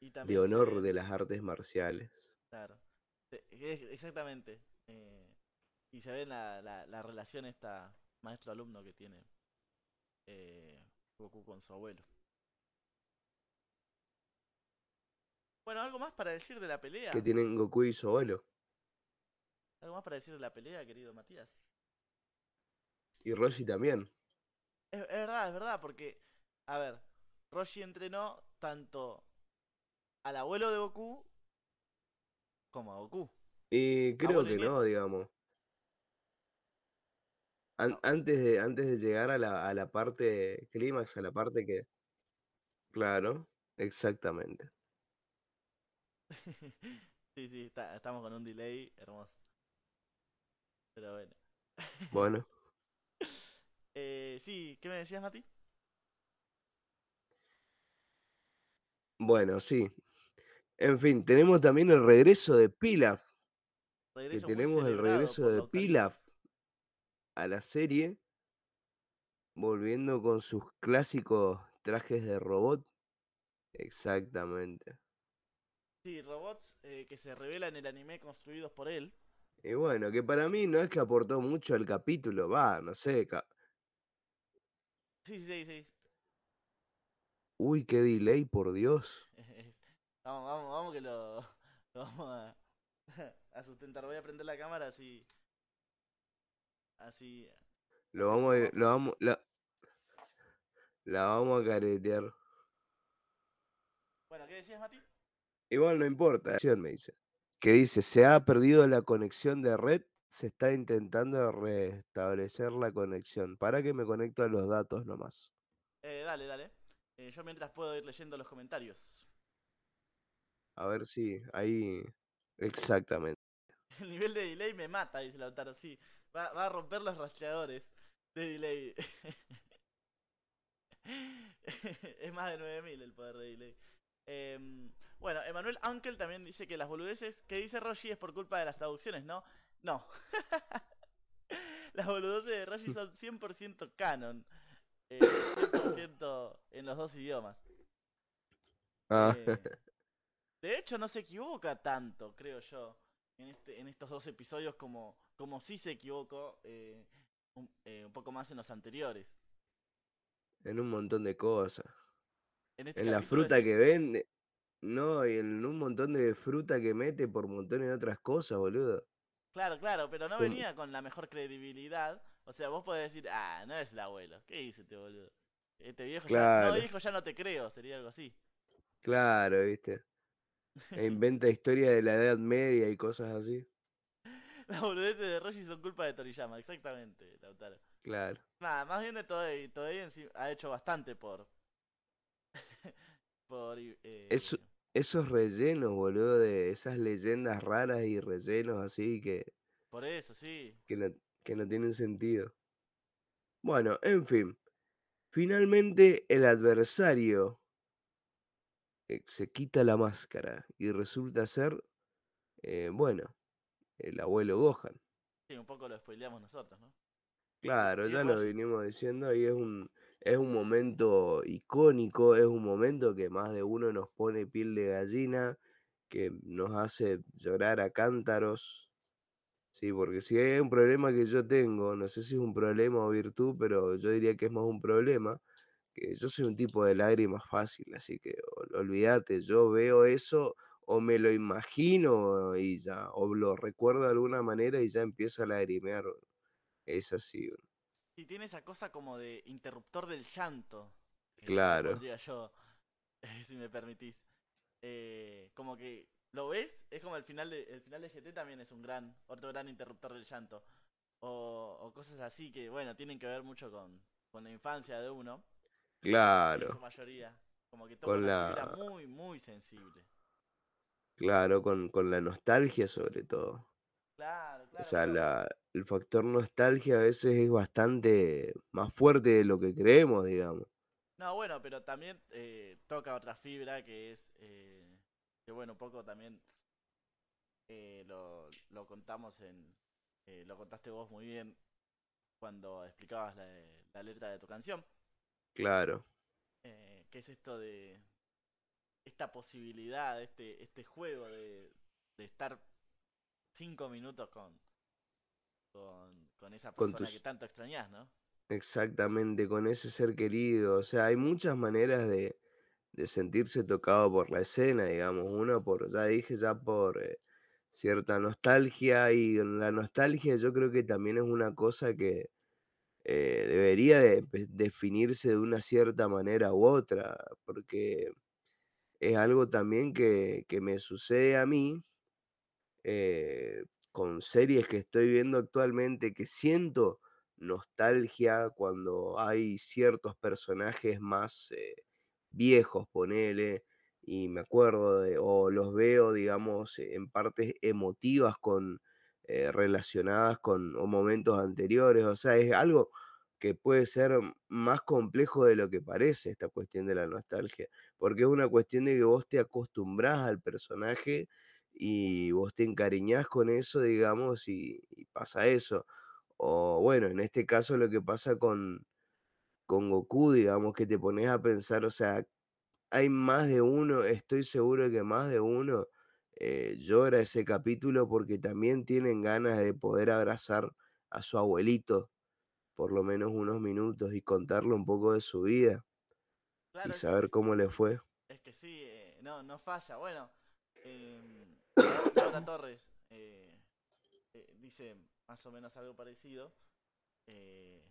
y de honor se, de las artes marciales. Claro. Se- es- exactamente. eh, y se ve la, la, la relación esta maestro-alumno que tiene eh, Goku con su abuelo. Bueno, ¿algo más para decir de la pelea? Que tienen Goku y su abuelo. ¿Algo más para decir de la pelea, querido Matías? Y Roshi también. Es, es verdad, es verdad, porque, a ver, Roshi entrenó tanto al abuelo de Goku como a Goku. Y creo Abuelo y que no, digamos. An antes de antes de llegar a la a la parte clímax, a la parte que claro, exactamente. sí, sí, está- estamos con un delay hermoso. Pero bueno. Bueno, Eh, sí, ¿qué me decías, Mati? bueno, sí. En fin, tenemos también el regreso de Pilaf, Regreso tenemos el regreso de. Pilaf a la serie, volviendo con sus clásicos trajes de robot. Exactamente. Sí, robots eh, que se revelan en el anime construidos por él. Y bueno, que para mí no es que aportó mucho al capítulo, va, no sé. ca- Sí, sí, sí. Uy, qué delay, por Dios. vamos, vamos, vamos que lo, lo vamos a, a sustentar. Voy a prender la cámara así. Así. Lo vamos a, lo vamos, la, la vamos a caretear. Bueno, ¿qué decías, Mati? Igual no importa, acción, me dice. Que dice, se ha perdido la conexión de red, se está intentando restablecer la conexión. Para que me conecto a los datos nomás. Eh, dale, dale. Eh, yo mientras puedo ir leyendo los comentarios. A ver si ahí... Exactamente. El nivel de delay me mata, dice Lautaro. Sí, va, va a romper los rastreadores de delay. es más de 9000 el poder de delay. Em, bueno, Emanuel Ankel también dice que las boludeces que dice Roshi es por culpa de las traducciones, ¿no? No. las boludeces de Roshi son 100% canon. Eh, 100% en los dos idiomas. Ah, Eh, de hecho, no se equivoca tanto, creo yo, en, este, en estos dos episodios como, como sí se equivocó eh, un, eh, un poco más en los anteriores. en un montón de cosas. En, este En la fruta que vende. No, y en un montón de fruta que mete por montones de otras cosas, boludo. Claro, claro, pero no Con- venía con la mejor credibilidad. O sea, vos podés decir, ah, no es el abuelo. ¿Qué dice este boludo? Este viejo ya... No, viejo ya no te creo, sería algo así. Claro, viste. E inventa historia de la Edad Media y cosas así. Las boludeces de Roshi son culpa de Toriyama, exactamente, Lautaro. Claro. Nada, más bien de Toei. Toei en sí ha hecho bastante por. por. eh, Eso- Esos rellenos, boludo, de esas leyendas raras y rellenos así que, Por eso, sí. que, no, que no tienen sentido. Bueno, en fin. Finalmente el adversario se quita la máscara y resulta ser, eh, bueno, el abuelo Gohan. Sí, un poco lo spoileamos nosotros, ¿no? Claro, ya lo vinimos diciendo y es un, es un momento icónico, es un momento que más de uno nos pone piel de gallina, que nos hace llorar a cántaros. Sí, porque si hay un problema que yo tengo, no sé si es un problema o virtud, pero yo diría que es más un problema, que yo soy un tipo de lágrimas fácil, así que ol- olvídate, yo veo eso o me lo imagino y ya, o lo recuerdo de alguna manera y ya empiezo a lagrimear. Es así. Y tiene esa cosa como de interruptor del llanto. eh, Claro. Yo, si me permitís. Eh, como que lo ves, es como el final de el final de GT también es un gran, otro gran interruptor del llanto. O, o cosas así que, bueno, tienen que ver mucho con, con la infancia de uno. En su Claro, mayoría. Como que toca Con una la- muy, muy sensible. claro, con, con la nostalgia sobre todo. Claro, O claro. sea, pero- la, el factor nostalgia a veces es bastante más fuerte de lo que creemos, digamos. No, bueno, pero también eh, toca otra fibra que es, eh, que bueno, un poco también eh, lo, lo contamos en, eh, lo contaste vos muy bien cuando explicabas la, la letra de tu canción, Claro, eh, que es esto de esta posibilidad, este, este juego de, de estar cinco minutos con, con, con esa Con persona tus- que tanto extrañás, ¿no? exactamente, con ese ser querido. O sea, hay muchas maneras de, de sentirse tocado por la escena, digamos. Uno por, ya dije, ya por eh, cierta nostalgia y la nostalgia yo creo que también es una cosa que eh, debería de pe- definirse de una cierta manera u otra, porque es algo también que, que me sucede a mí eh, con series que estoy viendo actualmente que siento nostalgia cuando hay ciertos personajes más eh, viejos, ponele, y me acuerdo de, o los veo, digamos, en partes emotivas con, eh, relacionadas con momentos anteriores, o sea, es algo que puede ser más complejo de lo que parece esta cuestión de la nostalgia, porque es una cuestión de que vos te acostumbras al personaje y vos te encariñás con eso, digamos, y, y pasa eso. O bueno, en este caso lo que pasa con, con Goku, digamos, que te pones a pensar, o sea, hay más de uno, estoy seguro de que más de uno eh, llora ese capítulo porque también tienen ganas de poder abrazar a su abuelito por lo menos unos minutos y contarle un poco de su vida y Claro, es saber cómo le fue. es que sí, eh, no, no falla. Bueno, Lau- Laura Torres eh, eh, dice más o menos algo parecido. eh,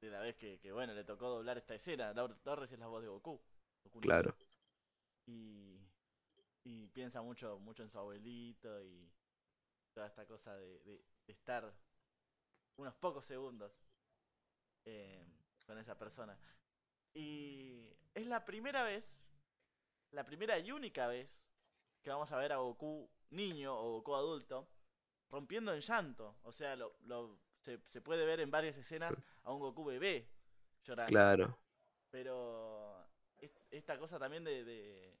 de la vez que, que, bueno, le tocó doblar esta escena. Laura Torres es la voz de Goku. Goku. Claro, Y, y piensa mucho, mucho en su abuelito y toda esta cosa de, de- de estar unos pocos segundos eh, con esa persona. Y es la primera vez, la primera y única vez que vamos a ver a Goku niño o Goku adulto rompiendo en llanto. O sea, lo, lo- se, se puede ver en varias escenas a un Goku bebé llorando. claro, Pero es- esta cosa también de, de,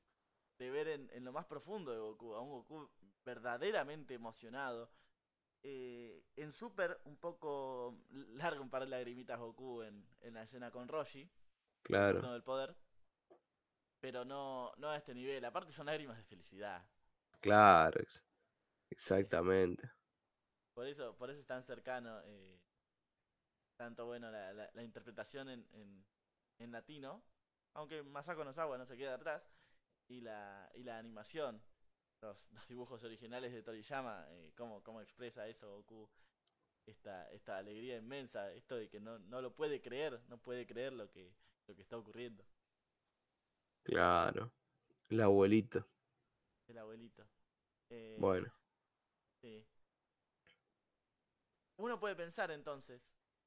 de ver en, en lo más profundo de Goku, a un Goku verdaderamente emocionado. Eh, en Super, un poco largo un par de lagrimitas Goku en, en la escena con Roshi, claro, el poder. Pero no, no a este nivel. Aparte son lágrimas de felicidad. claro, ex- Eh, exactamente. por eso, por eso es tan cercano. eh, tanto bueno la, la- la interpretación en, en, en latino. Aunque Masako Nozawa no se queda atrás. Y la, y la animación. Los, los dibujos originales de Toriyama. Eh, cómo, cómo expresa eso Goku. Esta, esta alegría inmensa. Esto de que no, no lo puede creer. No puede creer lo que, lo que está ocurriendo. Claro, el abuelito. El abuelito. Eh, Bueno, Sí. Uno puede pensar entonces,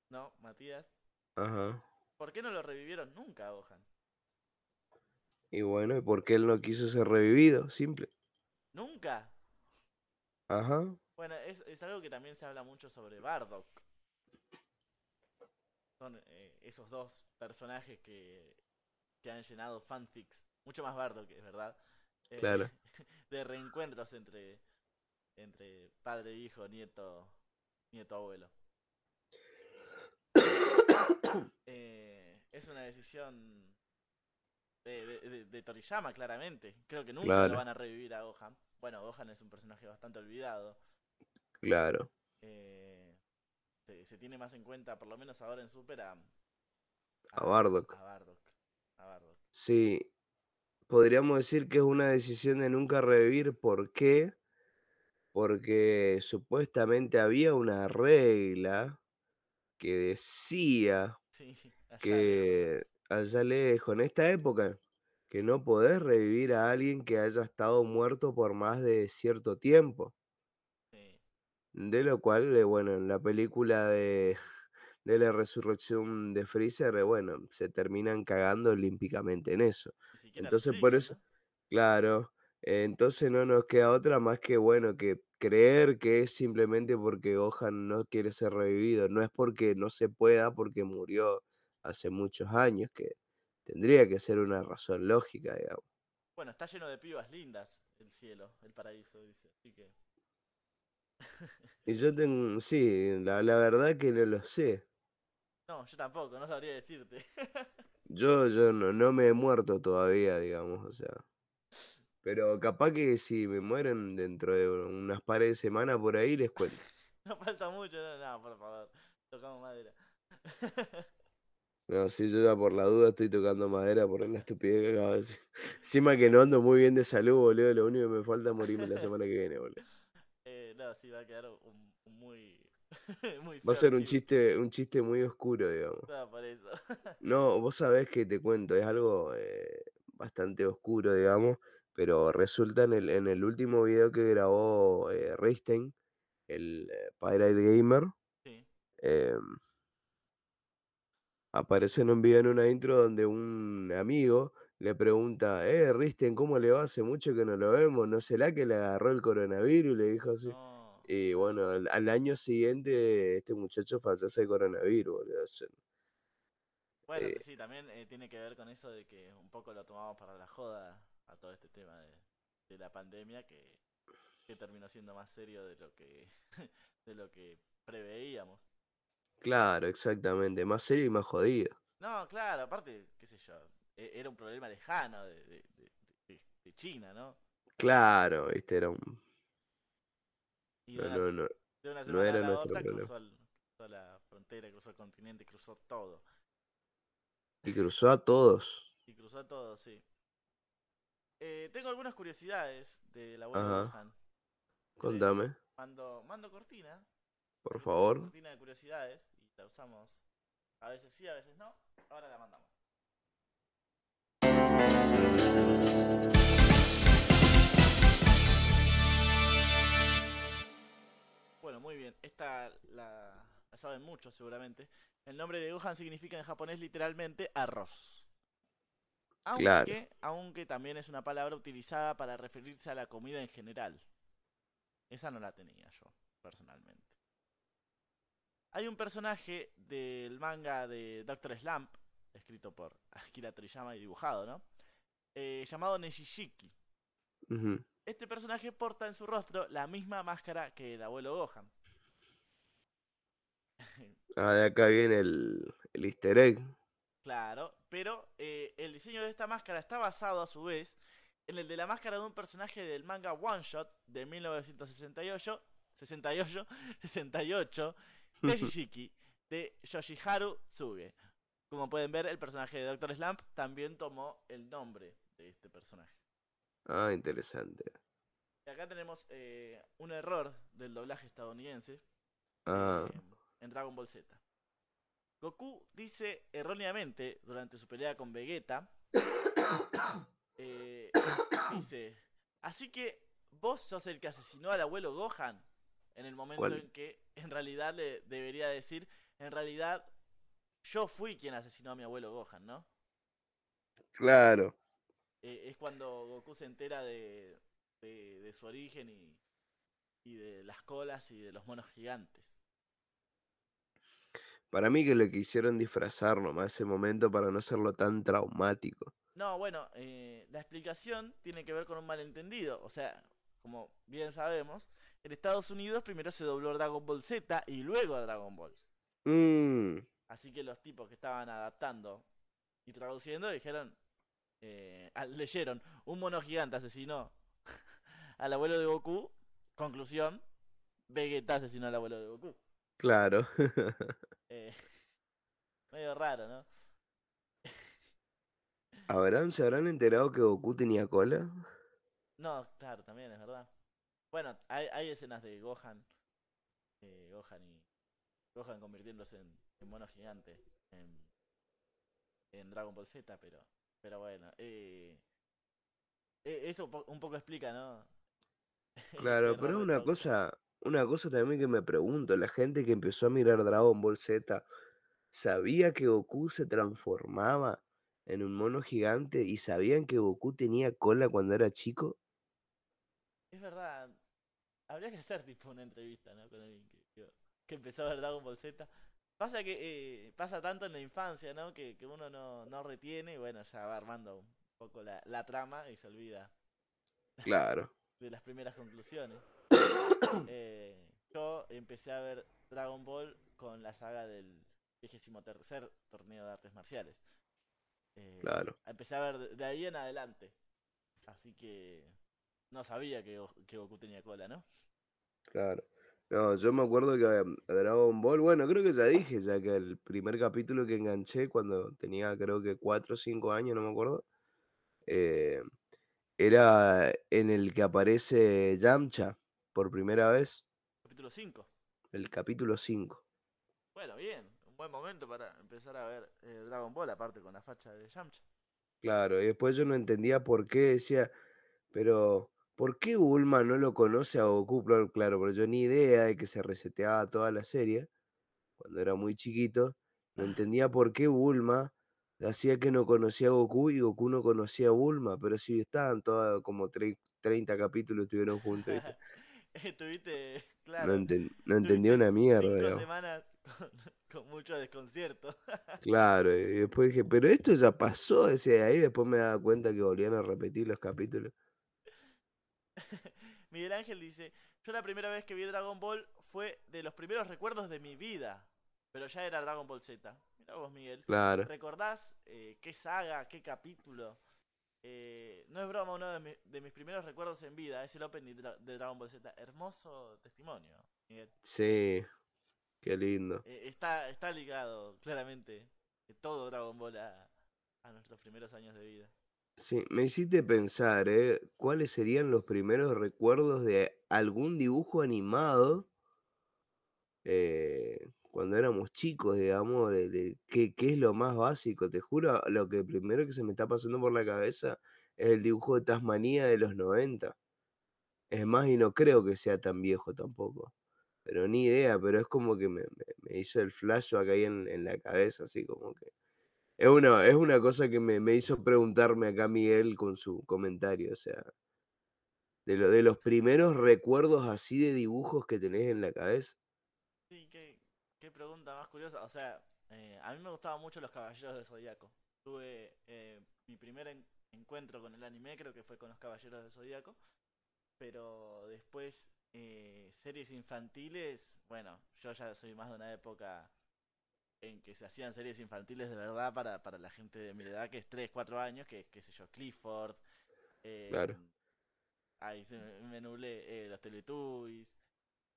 ¿no, Matías? ajá. ¿Por qué no lo revivieron nunca Gohan? Y bueno, ¿y por qué él no quiso ser revivido? Simple. ¿Nunca? Ajá, Bueno, es, es algo que también se habla mucho sobre Bardock. Son eh, esos dos personajes que, que han llenado fanfics. Mucho más Bardock, es verdad. eh, Claro. de reencuentros entre, entre padre, hijo, nieto, nieto, abuelo. Eh, es una decisión de, de, de- de Toriyama, claramente. Creo que nunca Claro. lo van a revivir a Gohan. Bueno, Gohan es un personaje bastante olvidado. claro. Eh, se, se tiene más en cuenta, por lo menos ahora en Super, a, A Bardock. A Bardock. A Bardock. Sí, podríamos decir que es una decisión de nunca revivir. ¿Por qué? Porque supuestamente había una regla que decía Sí, que allá lejos, en esta época, que no podés revivir a alguien que haya estado muerto por más de cierto tiempo. Sí. De lo cual, eh, bueno, en la película de, de la resurrección de Freezer, eh, bueno, se terminan cagando olímpicamente en eso. Entonces, por eso, ¿no? claro, eh, entonces no nos queda otra más que, bueno, que creer que es simplemente porque Gohan no quiere ser revivido, no es porque no se pueda, porque murió hace muchos años, que tendría que ser una razón lógica, digamos. Bueno, está lleno de pibas lindas el cielo, el paraíso, dice. Así que. Y yo tengo, sí, la, la verdad que no lo sé. No, yo tampoco, no sabría decirte. Yo, yo no, no me he muerto todavía, digamos, o sea. Pero capaz que si me mueren dentro de unas pares de semanas por ahí, les cuento. no falta mucho, no, no, por favor. Tocamos madera. No, sí, yo ya por la duda estoy tocando madera por la estupidez que acabo de decir. Encima que no ando muy bien de salud, boludo. Lo único que me falta es morirme la semana que viene, boludo. eh, no, sí, va a quedar un, un muy. muy Va a ser un chiste, un chiste muy oscuro, digamos. No, por eso. No, vos sabés que te cuento, es algo eh, bastante oscuro, digamos, pero resulta en el, en el último video que grabó eh, Reistein, el eh, Pirate Gamer, sí. Aparece en un video en una intro donde un amigo le pregunta, eh, Risten, ¿cómo le va? Hace mucho que no lo vemos, ¿no será que le agarró el coronavirus? Le dijo así. No. Y bueno, al, al año siguiente este muchacho fallece de coronavirus, boludo. Bueno, eh, sí, también eh, tiene que ver con eso de que un poco lo tomamos para la joda a todo este tema de, de la pandemia que, que terminó siendo más serio de lo que de lo que preveíamos. Claro, exactamente, más serio y más jodido. No, claro, aparte, qué sé yo, e- era un problema lejano de, de- de- de- de China, ¿no? Claro, viste, era un... Y de No, una, no, no, de una no a era la nuestro otra problema. cruzó, el- cruzó la frontera, cruzó el continente, cruzó todo. Y cruzó a todos. Y cruzó todo, sí. Eh, tengo algunas curiosidades del abuelo Ajá. Gohan. Contame, Mando, mando cortina. Por favor. Cortina de curiosidades y la usamos. A veces sí, a veces no. Ahora la mandamos. Bueno, muy bien. Esta la, la saben muchos seguramente. El nombre de Gohan significa en japonés literalmente arroz. Aunque, Claro. aunque también es una palabra utilizada para referirse a la comida en general. Esa no la tenía yo, personalmente. Hay un personaje del manga de Doctor Slump, escrito por Akira Toriyama y dibujado, ¿no? Eh, llamado Neshishiki. Este personaje porta en su rostro la misma máscara que el abuelo Gohan. Ah, de acá viene el, el easter egg. Claro, pero eh, el diseño de esta máscara está basado a su vez en el de la máscara de un personaje del manga One Shot de 1968, 68, 68, Neshishiki, de Yoshiharu Tsuge. Como pueden ver, el personaje de Doctor Slump también tomó el nombre de este personaje. Ah, interesante. Y acá tenemos eh, un error del doblaje estadounidense Ah, eh, en Dragon Ball Z. Goku dice erróneamente durante su pelea con Vegeta, eh, dice, así que vos sos el que asesinó al abuelo Gohan, en el momento ¿Cuál? en que en realidad le debería decir, en realidad yo fui quien asesinó a mi abuelo Gohan, ¿no? claro. Eh, es cuando Goku se entera de, de, de su origen y, y de las colas y de los monos gigantes. Para mí que lo quisieron disfrazar nomás ese momento para no hacerlo tan traumático. No, bueno, eh, la explicación tiene que ver con un malentendido. O sea, como bien sabemos, en Estados Unidos primero se dobló Dragon Ball Z y luego Dragon Ball. Mm, Así que los tipos que estaban adaptando y traduciendo dijeron, eh, leyeron, un mono gigante asesinó al abuelo de Goku. Conclusión, Vegeta asesinó al abuelo de Goku. claro. Eh, medio raro, ¿no? ¿Habrán, se habrán enterado que Goku tenía cola? No, claro, también es verdad. Bueno, hay, hay escenas de Gohan, eh, Gohan y Gohan convirtiéndose en, en mono gigante en, en Dragon Ball Z, pero, pero bueno, eh, eh, eso un po- un poco explica, ¿no? Claro, pero una cosa, una cosa también que me pregunto, la gente que empezó a mirar Dragon Ball Z, ¿sabía que Goku se transformaba en un mono gigante y sabían que Goku tenía cola cuando era chico? Es verdad, habría que hacer tipo una entrevista, ¿no? Con alguien que, que- empezó a ver Dragon Ball Z. Pasa que eh, pasa tanto en la infancia, ¿no? Que, que uno no, no retiene y bueno, ya va armando un poco la, la trama y se olvida Claro. de las primeras conclusiones. Eh, yo empecé a ver Dragon Ball con la saga del 23 torneo de artes marciales. Eh, Claro. Empecé a ver de ahí en adelante. Así que no sabía que, Go- que Goku tenía cola, ¿no? Claro. No, yo me acuerdo que a a Dragon Ball, bueno, creo que ya dije, ya que el primer capítulo que enganché cuando tenía creo que 4 o 5 años, no me acuerdo, eh, era en el que aparece Yamcha por primera vez, Capítulo 5. el capítulo 5. Bueno, bien. Un buen momento para empezar a ver eh, Dragon Ball, aparte con la facha de Yamcha. Claro, y después yo no entendía por qué, decía, pero ¿por qué Bulma no lo conoce a Goku? Claro, pero yo ni idea de que se reseteaba toda la serie cuando era muy chiquito. No entendía por qué Bulma hacía que no conocía a Goku y Goku no conocía a Bulma, pero si estaban todos como tre- 30 capítulos estuvieron juntos, ¿viste? Estuviste, No, claro. enten- no entendía tuviste una mierda, Cinco semanas con, con mucho desconcierto. Claro, y después dije, pero esto ya pasó, decía ahí, después me daba cuenta que volvían a repetir los capítulos. Miguel Ángel dice, yo la primera vez que vi Dragon Ball fue de los primeros recuerdos de mi vida, pero ya era Dragon Ball Z. Mirá vos, Miguel. Claro, ¿Recordás eh, qué saga, qué capítulo? Eh, no es broma, uno de, mi- de mis primeros recuerdos en vida es el opening de, Dra- de Dragon Ball Z. Hermoso testimonio, Miguel. sí, qué lindo. Eh, está, está ligado, claramente, todo Dragon Ball a, a nuestros primeros años de vida. Sí, me hiciste pensar, ¿eh? ¿Cuáles serían los primeros recuerdos de algún dibujo animado eh, cuando éramos chicos, digamos, de, qué, qué es lo más básico? Te juro, lo que primero que se me está pasando por la cabeza es el dibujo de Tasmanía de los 90. Es más, y no creo que sea tan viejo tampoco. Pero ni idea, pero es como que me, me- hizo el flashback ahí en, en la cabeza, así como que... Es una, es una cosa que me, me hizo preguntarme acá Miguel con su comentario, o sea, de, lo, de los primeros recuerdos así de dibujos que tenés en la cabeza. Sí, qué, qué pregunta más curiosa. O sea, eh, a mí me gustaban mucho los Caballeros del Zodíaco. Tuve eh, mi primer en- encuentro con el anime, creo que fue con los Caballeros del Zodíaco. Pero después, eh, series infantiles, bueno, yo ya soy más de una época en que se hacían series infantiles de verdad para, para la gente de mi edad, que es 3, 4 años, que es, qué sé yo, Clifford. Eh, Claro. Ahí se me, nublé, eh, los Teletubbies.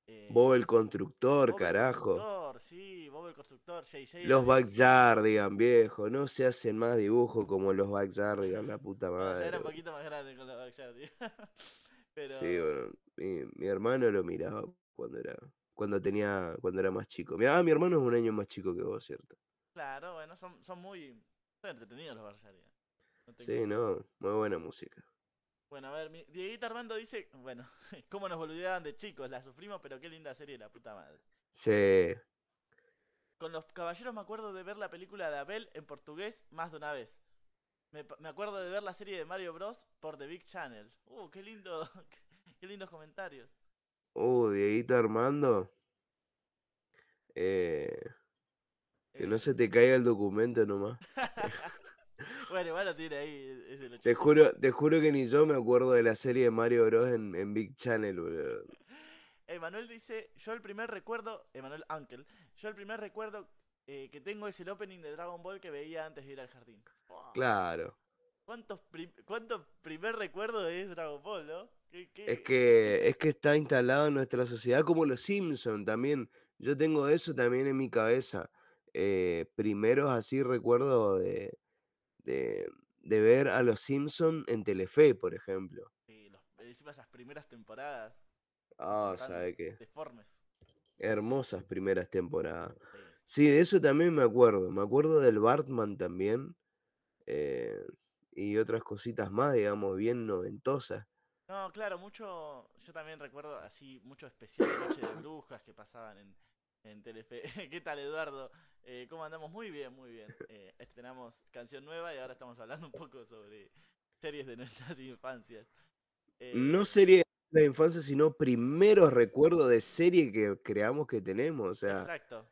eh, Bob el constructor, Bob el carajo. Constructor, sí, Bob el constructor, JJ. Los la- Backyardigan, viejo, no se hacen más dibujos como los Backyardigan, la puta Bueno, ya madre. era un poquito más grande con los Backyardigans. Pero Sí, bueno, mi, mi hermano lo miraba cuando era, cuando tenía, cuando era más chico. Mi, ah, mi hermano es un año más chico que vos, ¿cierto? claro, bueno, son, son muy entretenidos los. No tengo- Sí, no, muy buena música. Bueno, a ver, mi, Dieguito Armando dice, bueno, cómo nos boludeaban de chicos, la sufrimos, pero qué linda serie, la puta madre. Sí, Con los caballeros me acuerdo de ver la película de Abel en portugués más de una vez. Me, me acuerdo de ver la serie de Mario Bros. por The Big Channel. Uh, qué lindo, qué lindos comentarios. Uh, Dieguito Armando. Eh, que no Eh, se te caiga el documento nomás. bueno, igual lo tiene ahí, es del Te 86. juro, te juro que ni yo me acuerdo de la serie de Mario Bros. en, en Big Channel, boludo. Emanuel dice, yo el primer recuerdo, Emanuel Uncle, yo el primer recuerdo eh, que tengo es el opening de Dragon Ball que veía antes de ir al jardín. Claro. ¿Cuántos, prim- ¿Cuánto primer recuerdo es Dragon Ball, no? ¿Qué- qué- Es que, es que está instalado en nuestra sociedad como los Simpson también. Yo tengo eso también en mi cabeza. Eh, primeros así recuerdo de, de, de ver a los Simpson en Telefe, por ejemplo. sí, los- encima esas primeras temporadas Ah, sabe qué. deformes. Hermosas primeras temporadas. sí. Sí, de eso también me acuerdo. Me acuerdo del Bartman también. eh, y otras cositas más, digamos, bien noventosas. No, claro, mucho, yo también recuerdo así, mucho especial de Noche de Brujas que pasaban en, en Telefe. ¿Qué tal, Eduardo? Eh, ¿Cómo andamos? Muy bien, muy bien. Eh, estrenamos canción nueva y ahora estamos hablando un poco sobre series de nuestras infancias. Eh, No serie de la infancia, sino primeros recuerdos de serie que creamos que tenemos. O sea, Exacto.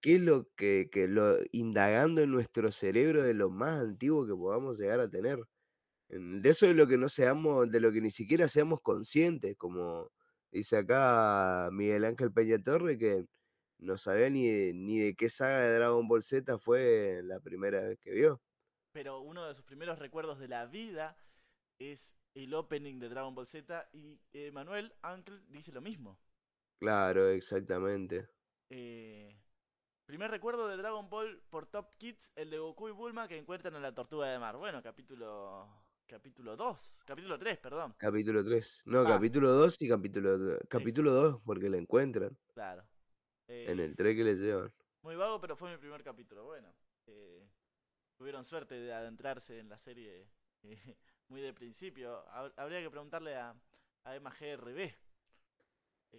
qué es lo que, que lo indagando en nuestro cerebro de lo más antiguo que podamos llegar a tener. De eso es lo que no seamos, de lo que ni siquiera seamos conscientes, como dice acá Miguel Ángel Peña Torre, que no sabía ni de, ni de qué saga de Dragon Ball Z fue la primera vez que vio. Pero uno de sus primeros recuerdos de la vida es el opening de Dragon Ball Z y eh, Manuel Uncle dice lo mismo. Claro, exactamente. Eh, primer recuerdo de Dragon Ball por Top Kids, el de Goku y Bulma que encuentran a la tortuga de mar. Bueno, capítulo capítulo 2, capítulo 3, perdón. Capítulo 3. No, Ah. capítulo 2 y capítulo do- Capítulo 2, porque la encuentran Claro. en Eh, el tren que le llevan. Muy vago, pero fue mi primer capítulo. Bueno, eh, tuvieron suerte de adentrarse en la serie eh, muy de principio. Hab- Habría que preguntarle a, a Emma GRB.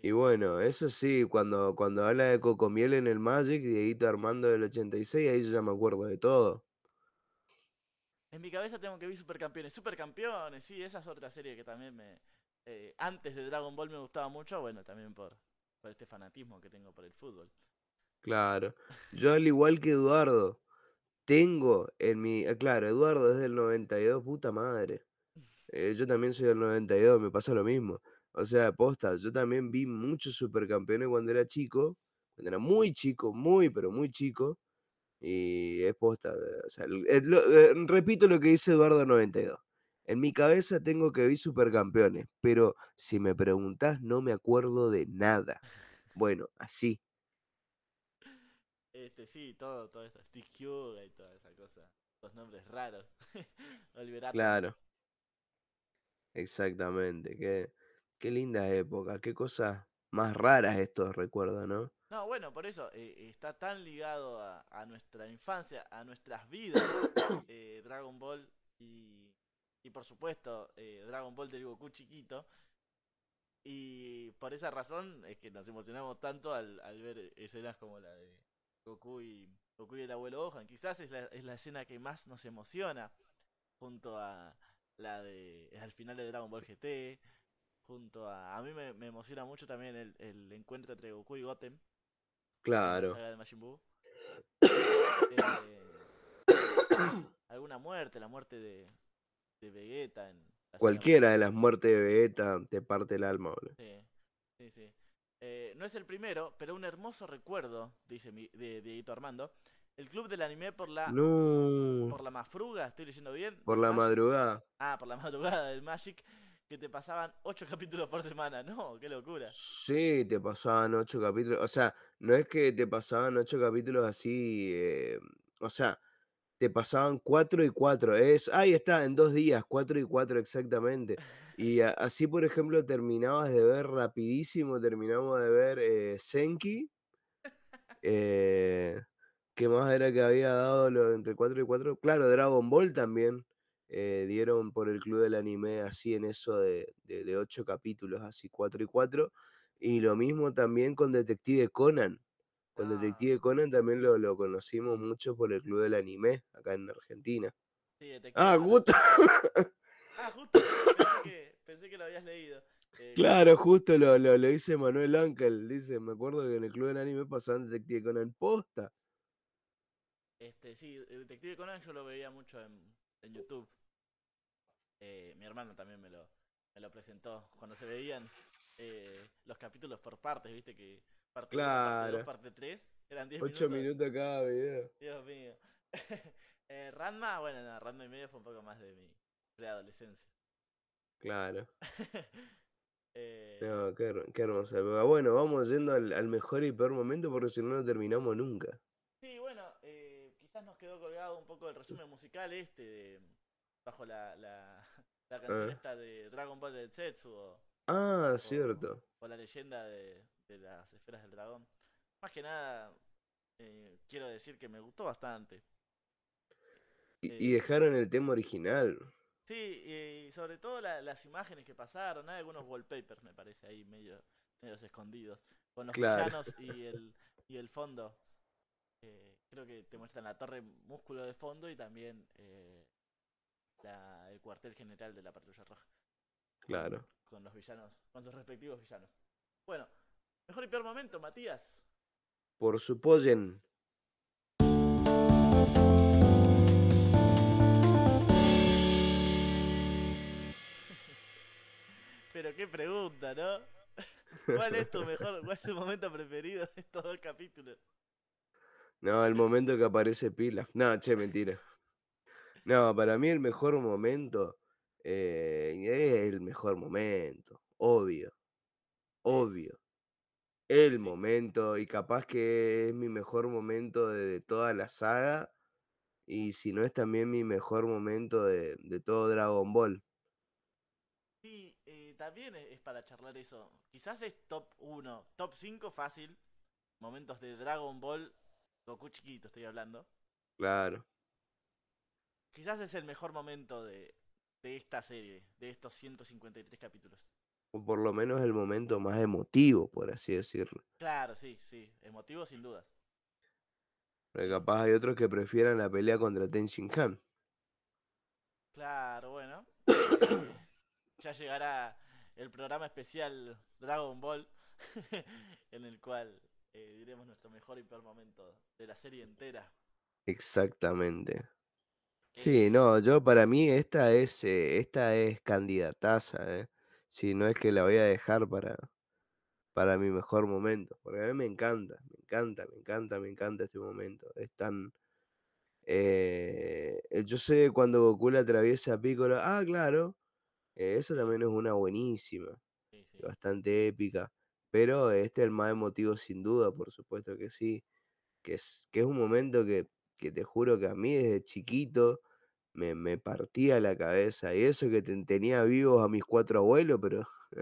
Y Eh, bueno, eso sí, cuando, cuando habla de Cocomiel en el Magic, Dieguito Armando del 86, ahí yo ya me acuerdo de todo. En mi cabeza tengo que vi Supercampeones. Supercampeones, sí, esa es otra serie que también me... eh, antes de Dragon Ball me gustaba mucho, bueno, también por, por este fanatismo que tengo por el fútbol. Claro. Yo al igual que Eduardo, tengo en mi... ah, Claro, Eduardo es del 92, puta madre. Eh, yo también soy del 92, me pasa lo mismo. O sea, posta, yo también vi muchos supercampeones cuando era chico, cuando era muy chico, muy, pero muy chico. Y es posta, o sea, lo- eh, repito lo que dice Eduardo 92. En mi cabeza tengo que vi supercampeones, pero si me preguntás no me acuerdo de nada. Bueno, así, Este, sí, todo, todo eso. Huga y toda esa cosa. Los nombres raros. Claro, exactamente. Qué, qué linda época, qué cosas más raras estos recuerdos, ¿no? No, bueno, por eso eh, está tan ligado a, a nuestra infancia, a nuestras vidas, eh, Dragon Ball y, y por supuesto eh, Dragon Ball del Goku chiquito. Y por esa razón es que nos emocionamos tanto al, al ver escenas como la de Goku y, Goku y el abuelo Gohan. Quizás es la, es la escena que más nos emociona, junto a la de al final de Dragon Ball GT, junto a... A mí me, me emociona mucho también el, el encuentro entre Goku y Goten la Claro. saga de Majin Buu. Eh, alguna muerte, la muerte de, de Vegeta en Cualquiera de las muertes de Vegeta te parte el alma, boludo. Sí, sí, sí. Eh, no es el primero, pero un hermoso recuerdo, dice mi, de Dieguito Armando. El club del anime por la No, por la mafruga, estoy leyendo bien. por la Magic. madrugada. Ah, por la madrugada del Magic, que te pasaban 8 capítulos por semana. No, qué locura. Sí, te pasaban ocho capítulos. O sea, no es que te pasaban ocho capítulos así. eh, o sea, te pasaban cuatro y cuatro. Es, ahí está, en dos días, cuatro y cuatro exactamente. Y así, por ejemplo, terminabas de ver rapidísimo, terminamos de ver eh, Senki. eh, ¿qué más era que había dado lo entre 4 y 4? Claro, Dragon Ball también. Eh, dieron por el club del anime así en eso de, de, de 8 capítulos, así 4 y 4. Y lo mismo también con Detective Conan. Con Ah. Detective Conan también lo, lo conocimos mucho por el club del anime, acá en Argentina. Sí, Detective Ah, Conan. justo, Ah, justo. Pensé que, pensé que lo habías leído. Eh, claro, justo lo, lo, lo dice Manuel Ángel. Dice, me acuerdo que en el club del anime pasaban Detective Conan posta. Este, sí, Detective Conan yo lo veía mucho en, en YouTube. Eh, mi hermano también me lo, me lo presentó. Cuando se veían eh, los capítulos por partes, viste que parte 1, parte 2, Claro. parte 3, eran 10 8 minutos. minutos cada video. Dios mío. eh, Ranma, bueno, no, Ranma y medio fue un poco más de mi preadolescencia. Claro. Eh, No, qué, qué hermosa época. Bueno, vamos yendo al, al mejor y peor momento porque si no, no terminamos nunca. Sí, bueno, eh, quizás nos quedó colgado un poco el resumen musical este de, bajo la, la, la canción Ah. esta de Dragon Ball del Zetsu o, Ah, cierto. o la leyenda de, de las esferas del dragón. Más que nada, eh, quiero decir que me gustó bastante. Y, eh, y dejaron el tema original. Sí, y sobre todo la- las imágenes que pasaron, hay algunos wallpapers me parece ahí medio medios escondidos, con los Claro. villanos y el, y el fondo. Eh, creo que te muestran la torre músculo de fondo y también eh, la- el cuartel general de la patrulla roja. Claro. Con los villanos, con sus respectivos villanos. Bueno, mejor y peor momento, Matías. Por su pollen. Pero qué pregunta, ¿no? ¿Cuál es tu mejor, cuál es tu momento preferido de estos dos capítulos? No, el momento que aparece Pilaf. No, che, mentira. No, para mí el mejor momento eh, es el mejor momento. Obvio. Obvio. El momento, y capaz que es mi mejor momento de, de toda la saga. Y si no es también mi mejor momento de, de todo Dragon Ball. Sí, eh, también es, es para charlar eso. Quizás es top 1, top 5 fácil. Momentos de Dragon Ball, Goku chiquito estoy hablando. Claro. Quizás es el mejor momento de, de esta serie, de estos 153 capítulos. O por lo menos el momento más emotivo, por así decirlo. Claro, sí, sí. Emotivo sin dudas. Porque capaz hay otros que prefieran la pelea contra Ten Shin Han. Claro, bueno. eh, ya llegará el programa especial Dragon Ball, en el cual eh, diremos nuestro mejor y peor momento de la serie entera. Exactamente. Sí, Eh, no, yo para mí esta es, eh, esta es candidataza, ¿eh? Si no es que la voy a dejar para, para mi mejor momento. Porque a mí me encanta, me encanta, me encanta, me encanta este momento. Es tan. eh, yo sé cuando Goku le atraviesa a Piccolo. Ah, claro. eh, esa también es una buenísima. sí, sí. bastante épica. Pero este es el más emotivo sin duda, por supuesto que sí. Que es, que es un momento que, que te juro que a mí desde chiquito me, me partía la cabeza. Y eso que ten- tenía vivos a mis cuatro abuelos, pero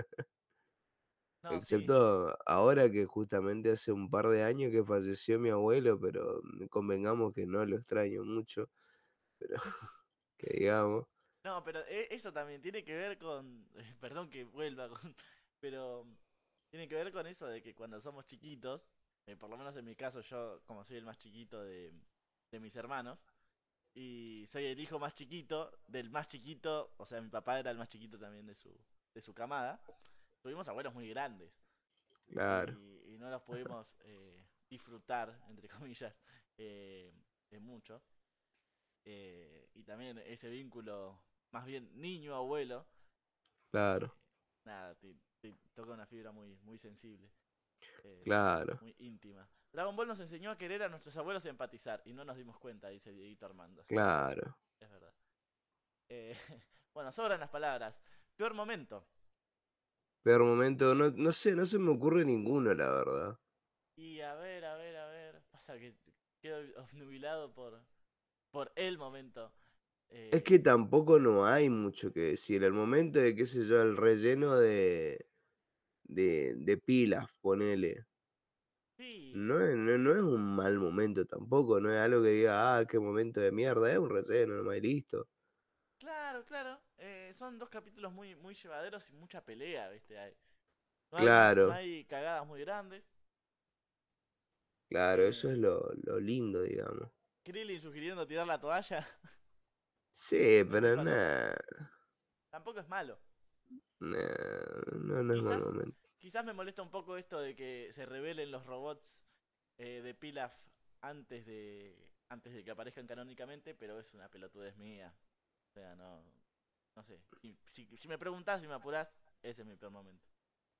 No, sí. excepto ahora que justamente hace un par de años que falleció mi abuelo, pero convengamos que no lo extraño mucho, pero que digamos, No, pero e- eso también tiene que ver con. Perdón que vuelva con. Pero tiene que ver con eso de que cuando somos chiquitos, eh, por lo menos en mi caso, yo, como soy el más chiquito de, de mis hermanos, y soy el hijo más chiquito del más chiquito, o sea, mi papá era el más chiquito también de su, de su camada, tuvimos abuelos muy grandes. claro, Y, y no los pudimos eh, disfrutar, entre comillas, eh, de mucho. Eh, y también ese vínculo, más bien niño-abuelo, claro, nada, te, te toca una fibra muy, muy sensible. eh, claro, Muy íntima. Dragon Ball nos enseñó a querer a nuestros abuelos y empatizar, y no nos dimos cuenta, dice Dieguito Armando. claro. Es verdad. Eh, bueno, sobran las palabras. Peor momento. Peor momento, no, no sé, no se me ocurre ninguno, la verdad. Y a ver, a ver, a ver. Pasa que quedo obnubilado por, por el momento. Es Eh, que tampoco no hay mucho que decir. El momento de, qué sé yo, el relleno de, de, de pilas, ponele. Sí, No es, no, no es un mal momento tampoco, no es algo que diga, ah, qué momento de mierda, es un relleno, nomás y listo. claro, claro. eh, son dos capítulos muy, muy llevaderos y mucha pelea, ¿viste? Hay, no hay- Claro. no hay cagadas muy grandes. Claro, eso Eh, es lo, lo lindo, digamos. Krillin sugiriendo tirar la toalla. Sí, pero nada, Tampoco es malo. no, no es mal momento. Quizás me molesta un poco esto de que se revelen los robots eh, de Pilaf antes de antes de que aparezcan canónicamente, pero es una pelotudez mía. O sea, no no sé. Si, si, si me preguntás, si me apurás, ese es mi peor momento.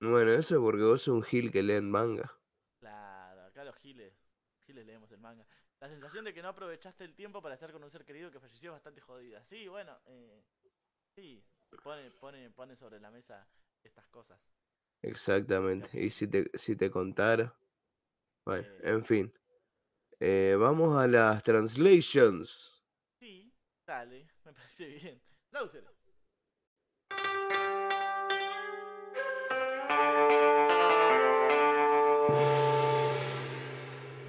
Bueno, eso es porque vos sos un gil que leen manga. Claro, acá los giles, giles leemos el manga. La sensación de que no aprovechaste el tiempo para estar con un ser querido que falleció es bastante jodida. Sí, bueno, eh, sí, pone, pone, pone sobre la mesa estas cosas. Exactamente. Y si te, si te contara. Bueno, Eh. en fin. Eh, vamos a las translations. Sí, dale, me parece bien. Lauser.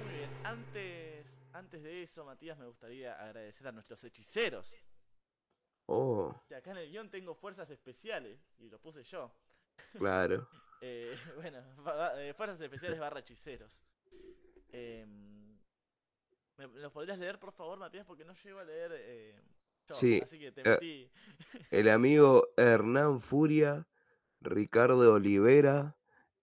Muy bien, antes, antes de eso, Matías, me gustaría agradecer a nuestros hechiceros. Oh, Que acá en el guion tengo fuerzas especiales y lo puse yo. Claro. Eh, bueno, eh, fuerzas especiales barra hechiceros. Em, ¿Me me los podrías leer, por favor, Matías? Porque no llego a leer eh, yo, Sí, así que te metí. El amigo Hernán Furia, Ricardo Olivera,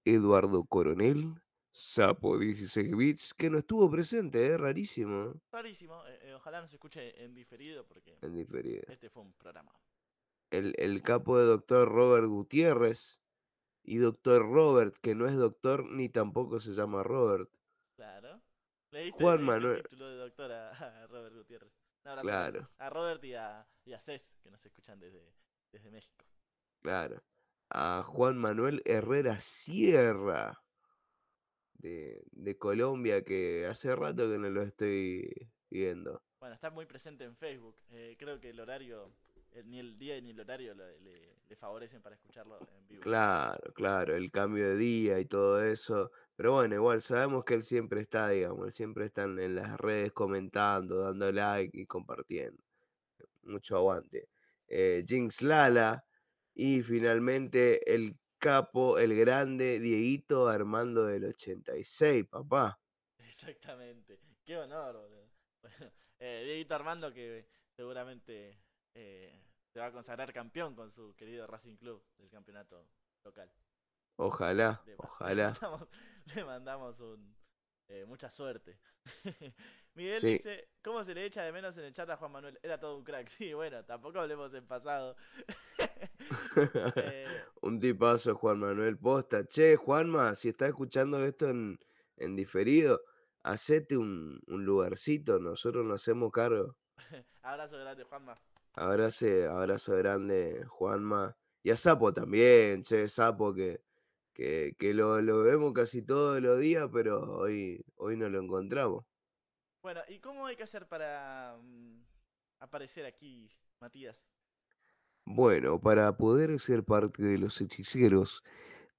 Eduardo Coronel, Sapo 16 bits, que no estuvo presente, es rarísimo. Rarísimo, eh, ojalá nos escuche en diferido porque En diferido. este fue un programa. El, el capo de doctor Robert Gutiérrez y doctor Robert, que no es doctor ni tampoco se llama Robert. Claro. Leíste, Juan leíste Manuel- el título de doctor a, a Robert Gutiérrez. Abrazo Claro. A Robert y a, y a Cés, que nos escuchan desde, desde México. Claro. A Juan Manuel Herrera Sierra de, de Colombia, que hace rato que no lo estoy viendo. Bueno, está muy presente en Facebook. Eh, creo que el horario, ni el día ni el horario le, le- le favorecen para escucharlo en vivo. Claro, claro, el cambio de día y todo eso. Pero bueno, igual sabemos que él siempre está, digamos, él siempre está en en las redes comentando, dando like y compartiendo. Mucho aguante. Eh, Jinx Lala y finalmente el capo, el grande Dieguito Armando del 86, papá. Exactamente. Qué honor, boludo. Bueno, eh, Dieguito Armando que seguramente eh, se va a consagrar campeón con su querido Racing Club del campeonato local. Ojalá, Le, ojalá. mandamos, le mandamos un, eh, mucha suerte. Miguel Sí. dice, ¿cómo se le echa de menos en el chat a Juan Manuel? Era todo un crack. Sí, bueno, tampoco hablemos en pasado. Eh, Un tipazo, Juan Manuel Posta. Che, Juanma, si estás escuchando esto en, en diferido, hacete un, un lugarcito, nosotros nos hacemos cargo. abrazo grande, Juanma. Abrazo, abrazo grande, Juanma. Y a Sapo también, che, Sapo, que, que, que lo, lo vemos casi todos los días, pero hoy, hoy no lo encontramos. Bueno, ¿y cómo hay que hacer para mm, aparecer aquí, Matías? Bueno, para poder ser parte de los hechiceros,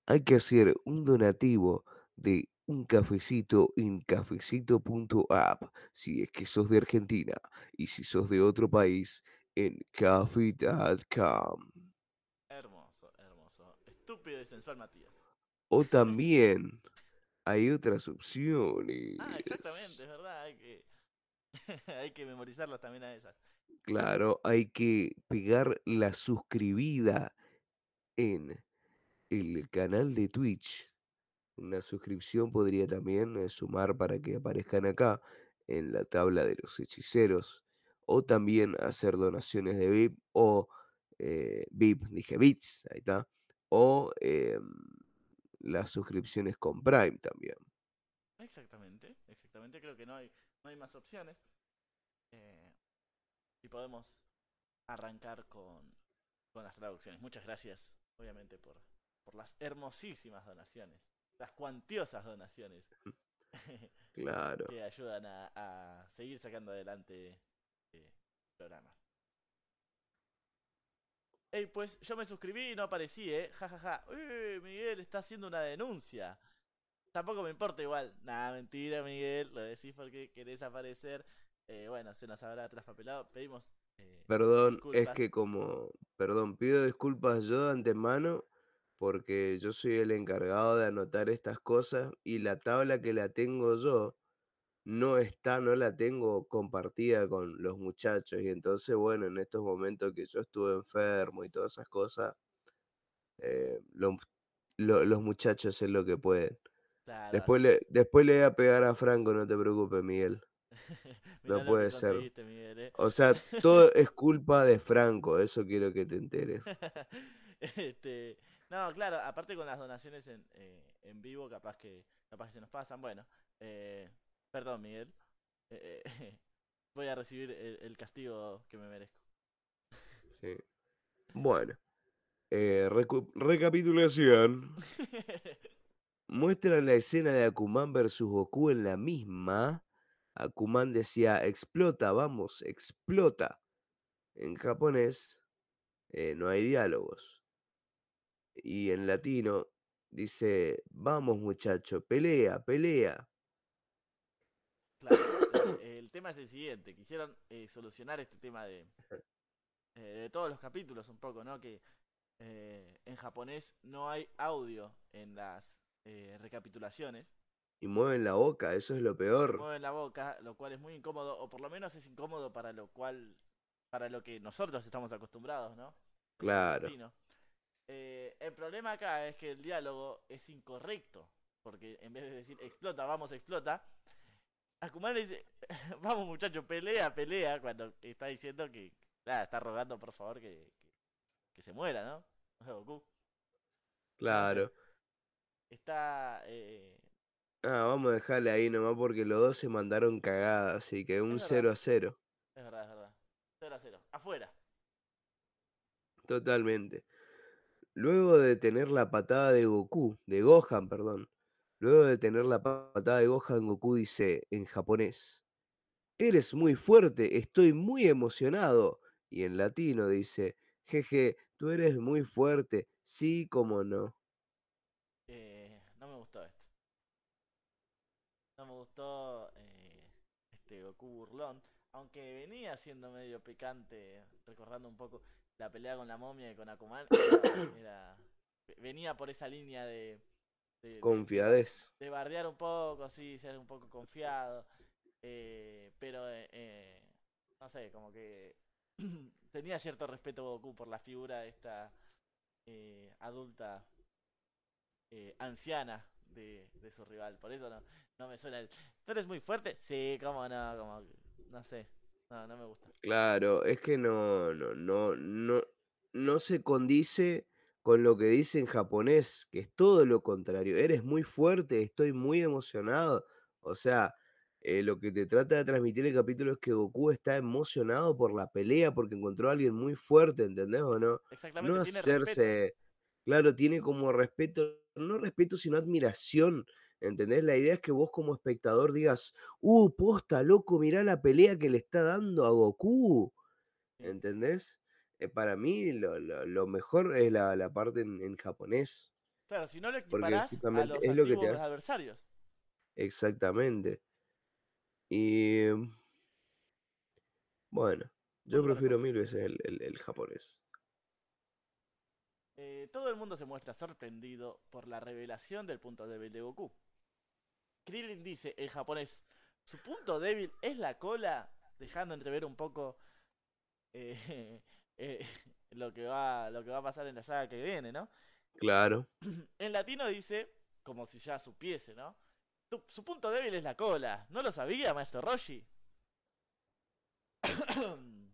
hay que hacer un donativo de un cafecito en cafecito.app, si es que sos de Argentina, y si sos de otro país, en coffee.com. Hermoso, hermoso. Estúpido y sensual, Matías. O también hay otras opciones. Ah, exactamente, es verdad. Hay que, hay que memorizarlas también a esas. Claro, hay que pegar la suscribida en el canal de Twitch. Una suscripción podría también eh, sumar para que aparezcan acá en la tabla de los hechiceros. O también hacer donaciones de VIP o eh, VIP, dije bits, ahí está. O em, las suscripciones con Prime también. Exactamente, exactamente. Creo que no hay, no hay más opciones. Eh, y podemos arrancar con, con las traducciones. Muchas gracias, obviamente, por, por las hermosísimas donaciones. Las cuantiosas donaciones Claro. que ayudan a, a seguir sacando adelante eh, programa. Ey, pues yo me suscribí y no aparecí, eh. Ja, ja, ja. Uy, Miguel está haciendo una denuncia. Tampoco me importa igual. Nada, mentira, Miguel. Lo decís porque querés aparecer. Eh, bueno, se nos habrá traspapelado. Pedimos. eh, Perdón, es que como, perdón, pido disculpas yo de antemano porque yo soy el encargado de anotar estas cosas y la tabla que la tengo yo no está, no la tengo compartida con los muchachos y entonces, bueno, en estos momentos que yo estuve enfermo y todas esas cosas, eh, lo- lo- los muchachos es lo que pueden. Claro, Después le, después le voy a pegar a Franco, no te preocupes, Miguel. Que puede ser. Miguel, eh. O sea, todo es culpa de Franco, eso quiero que te enteres. este, no, claro, aparte con las donaciones en, eh, en vivo, capaz que, capaz que se nos pasan. Bueno, eh, perdón, Miguel. Eh, eh, voy a recibir el, el castigo que me merezco. Sí. Bueno, eh, recapitulación. Muestran la escena de Akuman versus Goku en la misma. Akuman decía, explota, vamos, explota. En japonés no hay diálogos. Y en latino dice, vamos muchacho, pelea, pelea. El tema es el siguiente. Quisieron eh, solucionar este tema de, eh, de todos los capítulos un poco, ¿no? Que eh, en japonés no hay audio en las recapitulaciones. Y mueven la boca, eso es lo peor. mueven la boca, lo cual es muy incómodo, o por lo menos es incómodo para lo cual, para lo que nosotros estamos acostumbrados, ¿no? Claro. Eh, el problema acá es que el diálogo es incorrecto, porque en vez de decir explota, vamos, explota, Akuman le dice, vamos muchacho, pelea, pelea, cuando está diciendo que, nada, está rogando por favor que, que, que se muera, ¿no? Goku. Claro. Está, eh, Ah, vamos a dejarle ahí nomás porque los dos se mandaron cagadas, así que un verdad. 0 a 0. es verdad, es verdad. 0 a 0. Afuera. Totalmente. Luego de tener la patada de Goku, de Gohan, perdón. Luego de tener la pa- patada de Gohan, Goku dice en japonés, Eres muy fuerte, estoy muy emocionado. Y en latino dice, jeje, tú eres muy fuerte, sí, como no. Eh, no me gustó esto. No me gustó eh, este Goku burlón. Aunque venía siendo medio picante, recordando un poco la pelea con la momia y con Akuman. Venía por esa línea de, de, de- Confiadez. de bardear un poco, sí, ser un poco confiado. eh, pero, eh, eh, no sé, como que tenía cierto respeto Goku por la figura de esta eh, adulta eh, anciana de, de su rival. Por eso no, no me suena el... ¿Tú eres muy fuerte? Sí, cómo no, como... No sé. No, no me gusta. Claro, es que no, no, no, no, no se condice con lo que dice en japonés, que es todo lo contrario. Eres muy fuerte, estoy muy emocionado. O sea, eh, lo que te trata de transmitir el capítulo es que Goku está emocionado por la pelea, porque encontró a alguien muy fuerte, ¿entendés o no? Exactamente, No tiene respeto. hacerse, claro, tiene como respeto, no respeto, sino admiración. ¿Entendés? La idea es que vos como espectador digas, uh, posta, loco, mirá la pelea que le está dando a Goku. ¿Entendés? Eh, para mí lo, lo- lo mejor es la, la parte en, en japonés. Claro, si no lo equiparás a los es lo que te hace- adversarios. Exactamente. Y bueno, yo prefiero mil veces el, el- el japonés. Eh, todo el mundo se muestra sorprendido por la revelación del punto débil de Goku. Krillin dice en japonés, su punto débil es la cola, dejando entrever un poco eh, eh, lo, que va, lo que va a pasar en la saga que viene, ¿no? Claro. En latino dice, como si ya supiese, ¿no? Tu- su punto débil es la cola. ¿No lo sabía, maestro Roshi?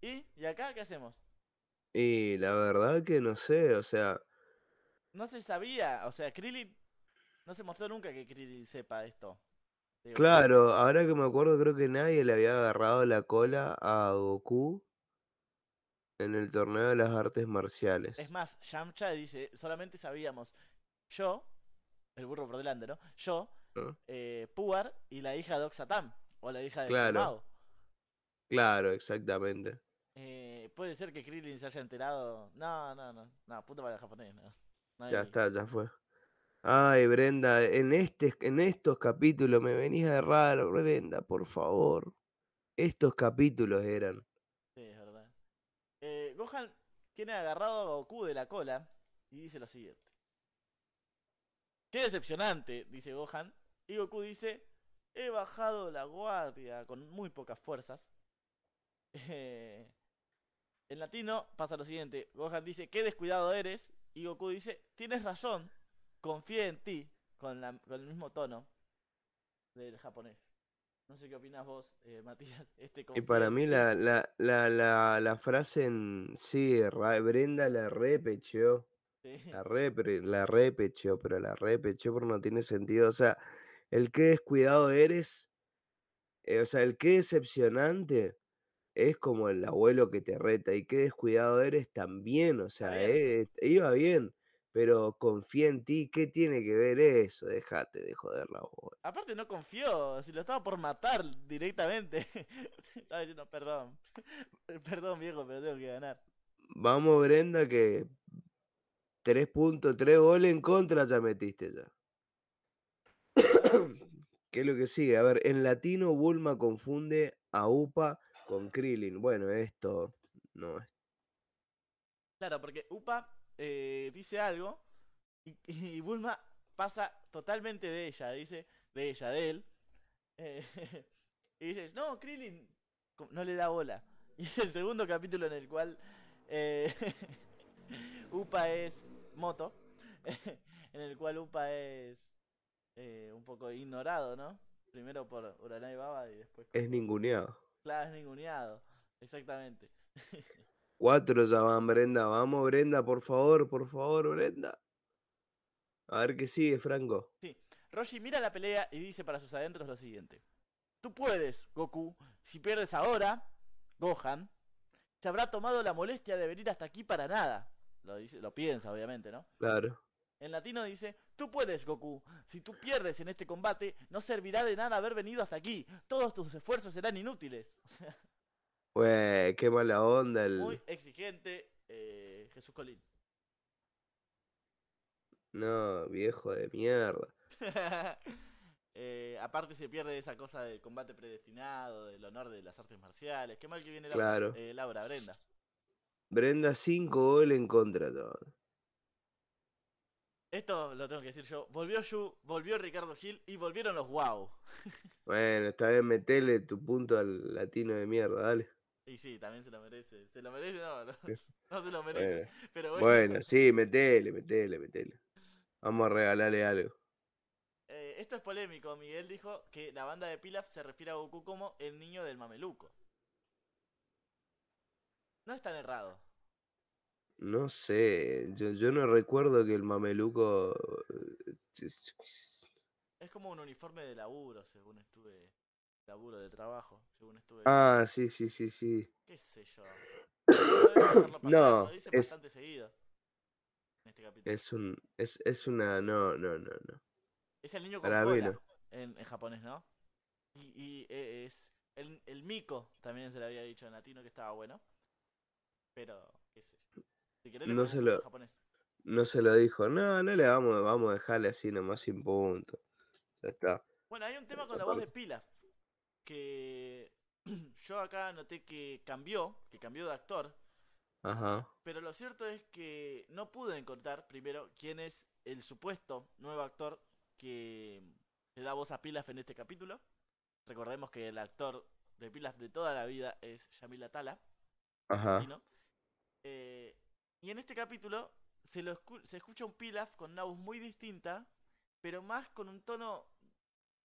¿Y? ¿Y acá qué hacemos? Y la verdad que no sé, o sea, No se sabía, o sea, Krillin... No se mostró nunca que Krillin sepa esto. claro, ahora que me acuerdo creo que nadie le había agarrado la cola a Goku en el torneo de las artes marciales. Es más, Yamcha dice, solamente sabíamos yo, el burro por delante, ¿no? Yo, ¿no? eh, Puar y la hija de Oxatam, o la hija de Claro. Mao. Claro, exactamente. Eh, puede ser que Krillin se haya enterado. No, no, no. No, puto para el japonés. No. Ya está, ya fue. Ay, Brenda, en este, en estos capítulos me venís de raro, Brenda, por favor. Estos capítulos eran. Sí, es verdad. Eh, Gohan tiene agarrado a Goku de la cola y dice lo siguiente. Qué decepcionante, dice Gohan. Y Goku dice, he bajado la guardia con muy pocas fuerzas. Eh, en latino pasa lo siguiente. Gohan dice, qué descuidado eres. Y Goku dice, tienes razón, confía en ti. Con, con el mismo tono del japonés. No sé qué opinas vos, eh, Matías. Este Y para mí la, la, la, la, la frase en sí, Brenda la repecheó. Sí. La, repre- la repecheó, pero la repecheó porque no tiene sentido. O sea, el qué descuidado eres, eh, o sea, el qué decepcionante es como el abuelo que te reta. Y qué descuidado eres también, o sea, bien. eh, iba bien, pero confía en ti. ¿Qué tiene que ver eso? Déjate de joder la bola. Aparte no confió, si lo estaba por matar directamente. estaba diciendo, perdón. Perdón viejo, pero tengo que ganar. Vamos, Brenda, que tres puntos, tres goles en contra ya metiste ya. ¿Qué es lo que sigue? A ver, en latino Bulma confunde a Upa con Krillin. Bueno, esto no es. Claro, porque Upa eh, dice algo y, y Bulma pasa totalmente de ella, dice, de ella, de él. eh, y dices, no, Krillin no le da bola. Y es el segundo capítulo en el cual eh, Upa es Moto, en el cual Upa es eh, un poco ignorado, ¿no? Primero por Uranai Baba y después Es ninguneado. Claro, es ninguneado, exactamente. Cuatro ya van, Brenda. Vamos, Brenda, por favor, por favor, Brenda. A ver qué sigue, Franco. Roshi mira la pelea y dice para sus adentros lo siguiente. Tú puedes, Goku. Si pierdes ahora, Gohan, se habrá tomado la molestia de venir hasta aquí para nada. Lo, dice, lo piensa, obviamente, ¿no? Claro. En latino dice, tú puedes, Goku. Si tú pierdes en este combate, no servirá de nada haber venido hasta aquí. Todos tus esfuerzos serán inútiles. O sea, Güey, qué mala onda el. muy exigente eh, Jesús Colín. No, viejo de mierda. Eh, aparte se pierde esa cosa del combate predestinado, del honor de las artes marciales. Qué mal que viene Laura, Claro. eh, Laura Brenda. Brenda, cinco goles en contra, chaval. Esto lo tengo que decir yo. Volvió Yu, volvió Ricardo Gil y volvieron los wow. Bueno, está bien, metele tu punto al latino de mierda, dale. Y sí, también se lo merece. ¿Se lo merece? No, no, no se lo merece. Bueno, Pero bueno. bueno, sí, metele, metele, metele. Vamos a regalarle algo. Eh, esto es polémico. Miguel dijo que la banda de Pilaf se refiere a Goku como el niño del mameluco. No es tan errado. No sé, yo, yo no recuerdo que el mameluco... eh, Es como un uniforme de laburo, según estuve. Laburo de trabajo, según estuve. Ah, sí, sí, sí, sí. ¿Qué sé yo? No, lo dice es- bastante seguido. En este capítulo. Es, Es un, es, es una, no, no, no, no. el niño con Para cola no. en, en japonés, ¿no? Y, y, eh, es. El, el Miko también se le había dicho en latino que estaba bueno. Pero, qué sé yo. Si querés No se lo- en japonés. No se lo dijo, no, no le vamos, vamos a dejarle así nomás sin punto. Ya está. Bueno, hay un tema con la voz de. Pilaf. Que yo acá noté que cambió, que cambió de actor. Ajá. Pero lo cierto es que no pude encontrar primero quién es el supuesto nuevo actor que le da voz a Pilaf en este capítulo. Recordemos que el actor de Pilaf de toda la vida es Yamila Tala. Ajá. ¿no? Eh, y en este capítulo se, lo escu- se escucha un Pilaf con una voz muy distinta, pero más con un tono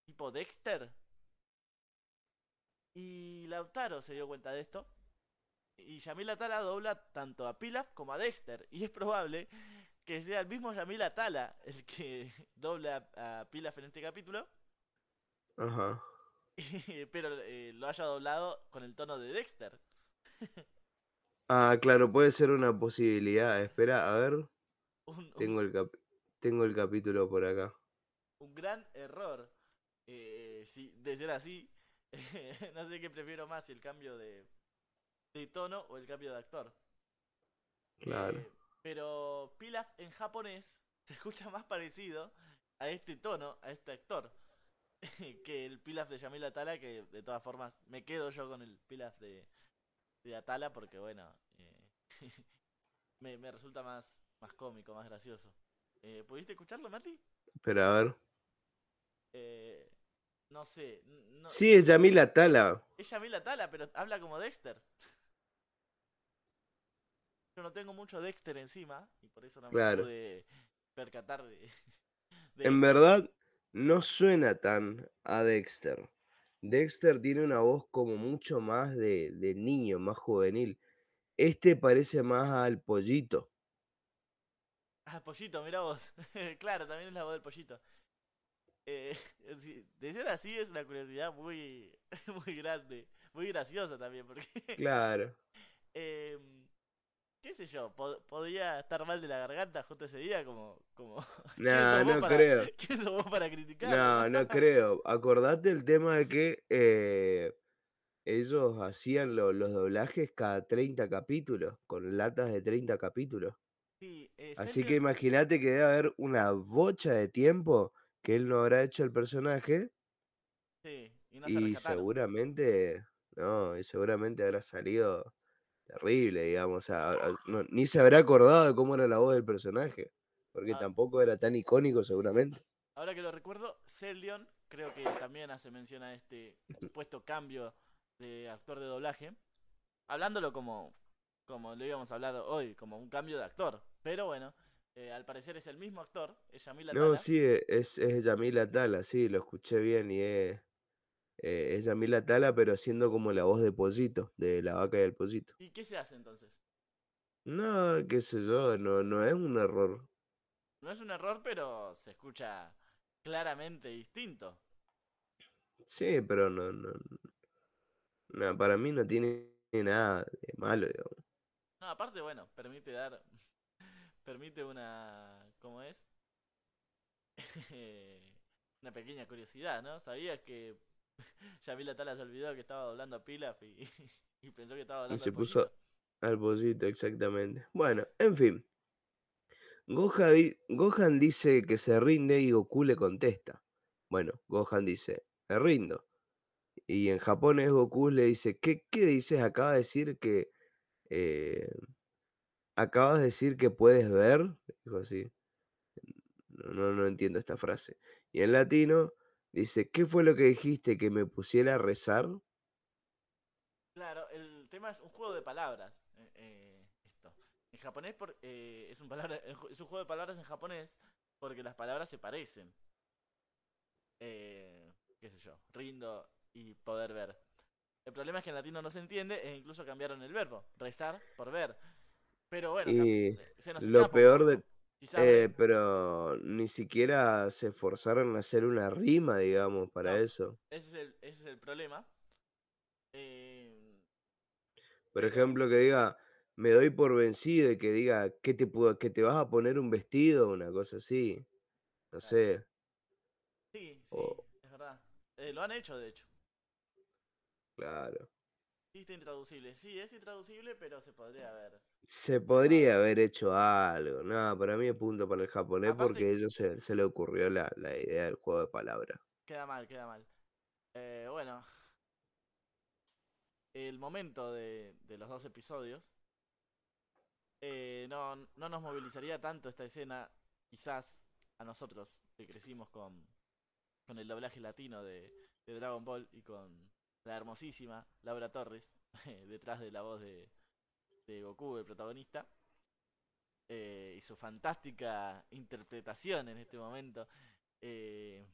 tipo Dexter. Y Lautaro se dio cuenta de esto. Y Yamila Tala dobla tanto a Pilaf como a Dexter. Y es probable que sea el mismo Yamila Tala el que dobla a Pilaf en este capítulo. Ajá. pero eh, lo haya doblado con el tono de Dexter. Ah, claro, puede ser una posibilidad. Espera, a ver. Un- un- Tengo el cap- tengo el capítulo por acá. un gran error. Eh, si, de ser así, no sé qué prefiero más, si el cambio de, de tono o el cambio de actor. Claro. Eh, pero Pilaf en japonés se escucha más parecido a este tono, a este actor, que el Pilaf de Yamil Atala, que de todas formas me quedo yo con el Pilaf de, de Atala porque bueno, eh, me, me resulta más, más cómico, más gracioso. Eh, ¿Pudiste escucharlo, Mati? Pero a ver. Eh, no sé. No, Sí, es Yamila Tala. Es Yamila Tala, pero habla como Dexter. Yo no tengo mucho Dexter encima y por eso no me Claro. pude percatar de. de En verdad, no suena tan a Dexter. Dexter tiene una voz como mucho más de, de niño, más juvenil. Este parece más al pollito. Ah, Pollito, mira vos. claro, también es la voz del Pollito. Eh, de ser así es una curiosidad muy, muy grande. Muy graciosa también, porque. Claro. em, ¿Qué sé yo? po- podría estar mal de la garganta justo ese día, como. como ¿quién No, para- creo. ¿Quién sos vos para criticar? No, no creo. Acordate el tema de que eh, ellos hacían lo- los doblajes cada 30 capítulos, con latas de 30 capítulos. Sí, eh, Así que imagínate que debe haber una bocha de tiempo que él no habrá hecho el personaje Sí, y no seguramente, no, y seguramente habrá salido terrible, digamos. o sea, a- a- no- ni se habrá acordado de cómo era la voz del personaje, porque Ah. tampoco era tan icónico seguramente. Ahora que lo recuerdo, Celion creo que también hace mención a este supuesto cambio de actor de doblaje. Hablándolo como, como lo íbamos a hablar hoy, como un cambio de actor. Pero bueno, eh, al parecer es el mismo actor, es Yamil No, Atala. sí, e- es, es Yamila Tala, sí, lo escuché bien y es, eh, es Yamila Tala, pero haciendo como la voz de Pollito, de la vaca y el Pollito. ¿Y qué se hace entonces? No, qué sé yo, no, no es un error. No es un error, pero se escucha claramente distinto. Sí, pero no, no, no, para mí no tiene nada de malo, digamos. No, aparte, bueno, permite dar. Permite una. ¿Cómo es? una pequeña curiosidad, ¿no? ¿Sabías que Yamil Atala se olvidó que estaba doblando a Pilaf y, y pensó que estaba Y doblando se al puso al Pollito, exactamente. Bueno, en fin. Gohan, di- Gohan dice que se rinde y Goku le contesta. Bueno, Gohan dice, me rindo. Y en japonés Goku le dice, ¿qué, qué dices? Acaba de decir que... eh, acabas de decir que puedes ver. Dijo así. no, no, entiendo esta frase. Y en latino dice, ¿qué fue lo que dijiste que me pusiera a rezar? Claro, el tema es un juego de palabras. eh, eh, esto. En japonés por- eh, es, un es un juego de palabras en japonés porque las palabras se parecen. Qué sé yo, rindo y poder ver. El problema es que en latino no se entiende e incluso cambiaron el verbo, rezar por ver. Pero bueno, Y cap- se nos Lo peor de... eh, pero ni siquiera se esforzaron a hacer una rima, digamos, para No. eso. ese, es el, ese es el problema. Eh, Por ejemplo, que diga, me doy por vencido y que diga, ¿qué te, que te vas a poner un vestido? Una cosa así. No Claro. sé. sí, sí, es verdad. Eh, lo han hecho, de hecho. Claro. Está intraducible. Sí, es intraducible, pero se podría haber. Se podría haber hecho algo. No, para mí es punto para el japonés Aparte- porque a ellos se, se le ocurrió la, la idea del juego de palabras. Queda mal, queda mal. Eh, bueno. El momento de, de los dos episodios. eh, no, no nos movilizaría tanto esta escena, quizás a nosotros, que crecimos con, con el doblaje latino de, de Dragon Ball y con la hermosísima Laura Torres, detrás de la voz de, Goku, el protagonista. eh, y su fantástica interpretación en este momento. Eh,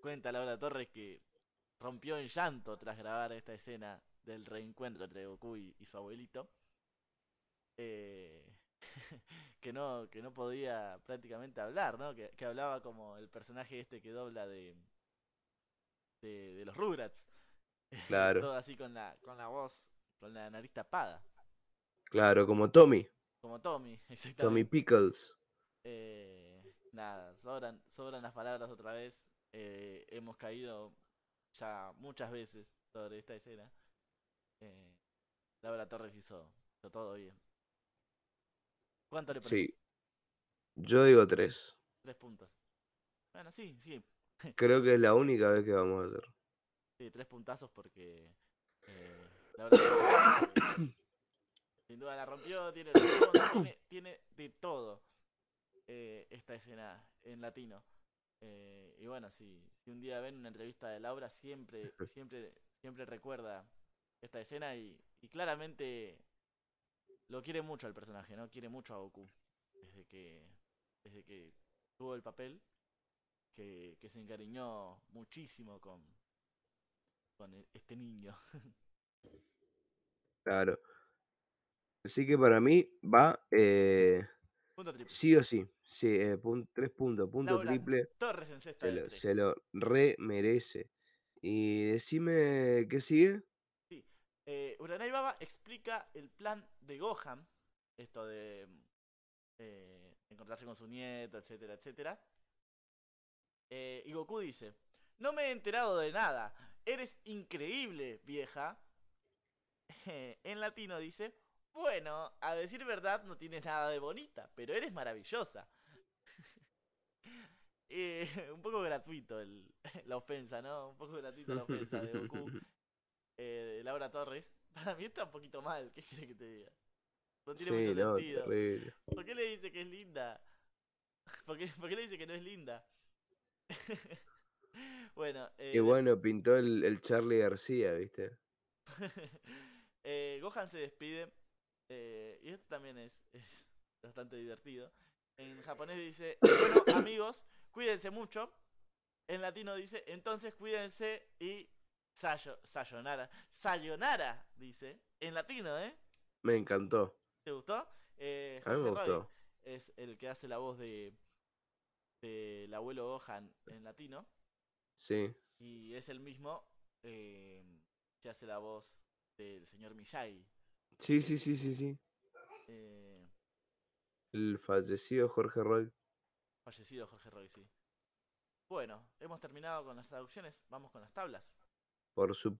cuenta Laura Torres que rompió en llanto tras grabar esta escena del reencuentro entre Goku y, su abuelito. Eh, que no que no podía prácticamente hablar, ¿no? Que, que hablaba como el personaje este que dobla de de, de los Rugrats. Claro. Todo así con la con la voz, con la nariz tapada, Claro, como Tommy, como Tommy, Tommy exactamente. Pickles. Eh, nada, sobran, sobran las palabras otra vez. Eh, hemos caído ya muchas veces sobre esta escena. Eh, Laura Torres hizo, hizo todo bien. ¿Cuánto le pones? Sí. Yo digo tres. Tres puntos. Bueno, sí, sí. Creo que es la única vez que vamos a hacer. Sí, tres puntazos porque eh, eh, sin duda la rompió, tiene, tiene, tiene de todo eh, esta escena en latino. Eh, y bueno, si, si un día ven una entrevista de Laura, siempre, siempre, siempre recuerda esta escena y, y claramente lo quiere mucho al personaje, ¿no? Quiere mucho a Goku. Desde que, desde que tuvo el papel, que, que se encariñó muchísimo con, con e- este niño. Claro. Así que para mí va eh, Punto triple. sí o sí. Sí, eh, pun- tres puntos. Punto Laura triple. Torres en cesta Se lo, se lo re merece. Y decime qué sigue. Eh, Uranai Baba explica el plan de Gohan, esto de eh, encontrarse con su nieto, etcétera, etcétera. Eh, y Goku dice, no me he enterado de nada, eres increíble, vieja. en latino dice, bueno, a decir verdad no tienes nada de bonita, pero eres maravillosa. Eh, un poco gratuito el- la ofensa, ¿no? Un poco gratuito la ofensa de Goku eh, de Laura Torres, para mí está un poquito mal, ¿qué quieres que te diga? No tiene Sí, mucho no, sentido. terrible. ¿Por qué le dice que es linda? ¿Por qué, por qué le dice que no es linda? bueno, eh, Y bueno, pintó el, el Charlie García, ¿viste? eh, Gohan se despide, eh, y esto también es, es bastante divertido. En japonés dice, bueno amigos, cuídense mucho. En latino dice, entonces cuídense y sayo, sayonara. Sayonara, dice. En latino, ¿eh? Me encantó. ¿Te gustó? Eh, A mí me Roy gustó. es el que hace la voz de del abuelo Gohan en latino Sí. y es el mismo eh, que hace la voz del señor Miyagi. Sí, sí, sí, sí, sí. eh, El fallecido Jorge Roy. fallecido Jorge Roy, sí. Bueno, hemos terminado con las traducciones, vamos con las tablas. Por su.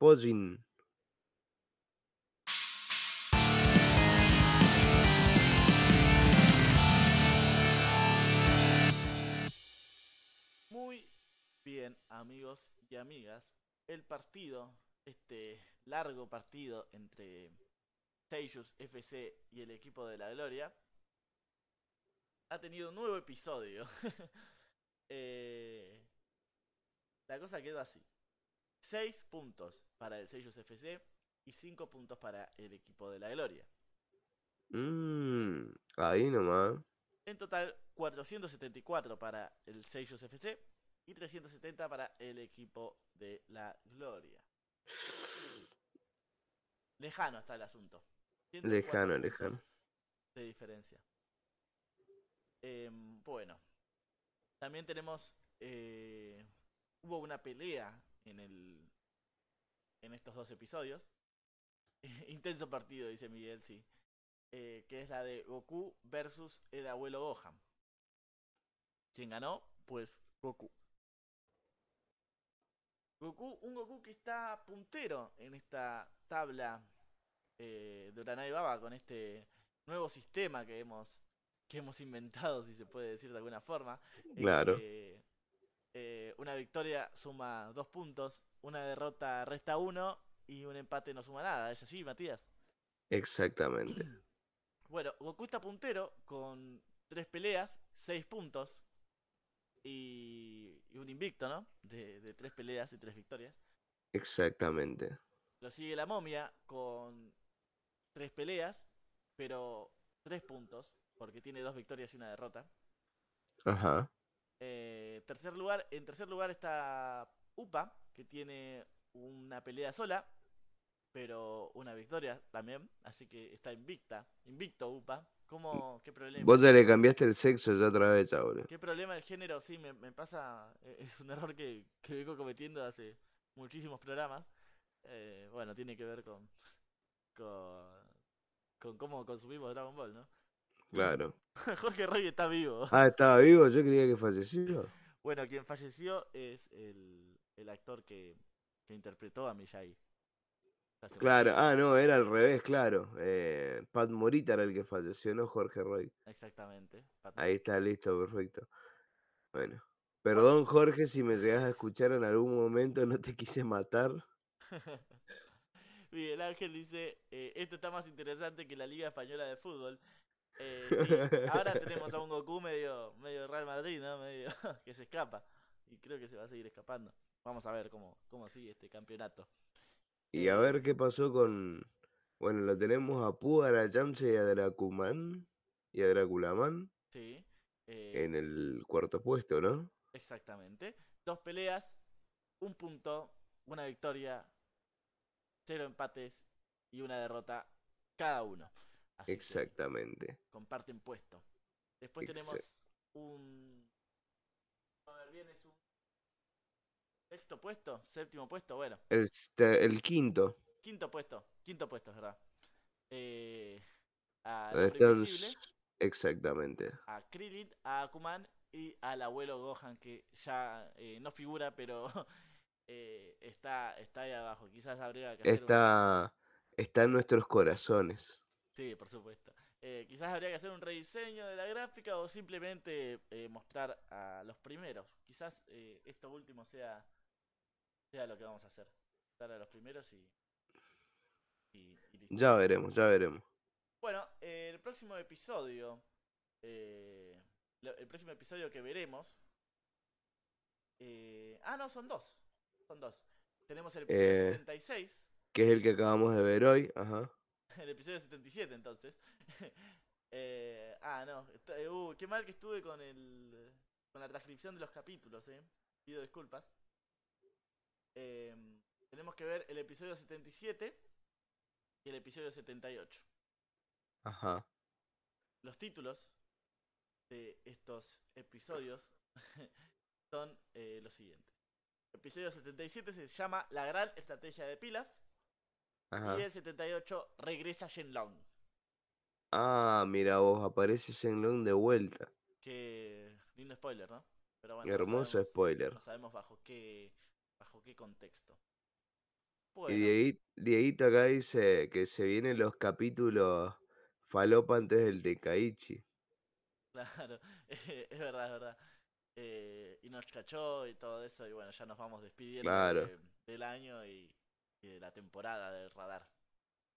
Muy bien, amigos y amigas. El partido, este largo partido entre Seiyus FC y el equipo de la Gloria, ha tenido un nuevo episodio. Eh, la cosa quedó así. 6 puntos para el Sellos FC y 5 puntos para el equipo de la Gloria. Mmm, ahí nomás. En total, 474 para el Sellos FC y 370 para el equipo de la Gloria. Lejano está el asunto. 104 Lejano, lejano. De diferencia. Em, bueno. También tenemos. eh, hubo una pelea en el. En estos dos episodios. Intenso partido, dice Miguel, sí. Eh, que es la de Goku versus el abuelo Gohan. ¿Quién ganó? Pues Goku. Goku, un Goku que está puntero en esta tabla eh, de Uranai Baba con este nuevo sistema que hemos que hemos inventado, si se puede decir de alguna forma. Claro. que, eh, una victoria suma dos puntos, una derrota resta uno y un empate no suma nada. ¿Es así, Matías? Exactamente. Bueno, Goku está puntero con tres peleas, seis puntos y, y un invicto, ¿no? De, de tres peleas y tres victorias. Exactamente. Lo sigue la momia con tres peleas, pero tres puntos, porque tiene dos victorias y una derrota. Ajá. Eh, tercer lugar, en tercer lugar está Upa, que tiene una pelea sola, pero una victoria también, así que está invicta, invicto Upa. ¿Cómo, qué problema? Vos ya le cambiaste el sexo ya otra vez, ahora. ¿Qué problema el género? Sí, me, me pasa, eh, es un error que, que vengo cometiendo hace muchísimos programas. Eh, bueno, tiene que ver con, con, con cómo consumimos Dragon Ball, ¿no? Claro. Jorge Rey está vivo. Ah, estaba vivo, yo creía que falleció. Bueno, quien falleció es el, el actor que, que interpretó a Miyagi. Claro, ah, no, era al revés, claro. Eh, Pat Morita era el que falleció, no Jorge Roy. Exactamente. Pat Ahí está, listo, perfecto. Bueno. Perdón, Jorge, si me llegas a escuchar en algún momento, no te quise matar. Miguel Ángel dice, eh, esto está más interesante que la Liga Española de Fútbol. Eh, sí, ahora tenemos a un Goku medio, medio Real Madrid, ¿no? Medio que se escapa. Y creo que se va a seguir escapando. Vamos a ver cómo, cómo sigue este campeonato. Y a ver qué pasó con. Bueno, lo tenemos a Púar, a Yamcha y a Dracuman. Y a Draculaman Sí. eh, en el cuarto puesto, ¿no? Exactamente. Dos peleas, un punto, una victoria, cero empates y una derrota cada uno. Así Exactamente. comparten puesto. Después Exact- tenemos un. A ver, bien, es un. Sexto puesto, séptimo puesto, bueno, El, quinto. quinto puesto, quinto puesto, es verdad. Eh, a donde Hombre están Invisible, s- Exactamente. a Krillin, a Akuman y al abuelo Gohan que ya eh, no figura, pero eh, está, está ahí abajo. Quizás habría que hacer un- Está, está en nuestros corazones. Sí, por supuesto. Eh, quizás habría que hacer un rediseño de la gráfica o simplemente eh, mostrar a los primeros. Quizás eh, esto último sea, sea lo que vamos a hacer. Mostrar a los primeros y, y, y listo. Ya veremos, ya veremos. Bueno, eh, el próximo episodio, eh, el próximo episodio que veremos, eh, ah no, son dos, son dos. Tenemos el episodio Eh. 76, Que es el que acabamos de ver hoy. Ajá. el episodio 77 entonces. Eh, ah no, eh, uh, qué mal que estuve con el, con la transcripción de los capítulos, eh. Pido disculpas. Em, tenemos que ver el episodio 77 y el episodio 78. Ajá. Los títulos de estos episodios son eh, los siguientes. Episodio 77 se llama La gran estrategia de Pilaf Ajá. y el 78 Regresa Shenlong. Ah, mira vos, aparece Shenlong de vuelta. Que lindo spoiler, ¿no? Pero bueno, no Hermoso sabemos- spoiler. No sabemos bajo qué bajo qué contexto. Y Bueno, Dieguito, Dieguito acá dice que se vienen los capítulos falopa antes del Tekaichi. claro, es verdad, es verdad. Eh, y nos cachó y todo eso, y bueno, ya nos vamos despidiendo Claro. de- del año y, y de la temporada del radar.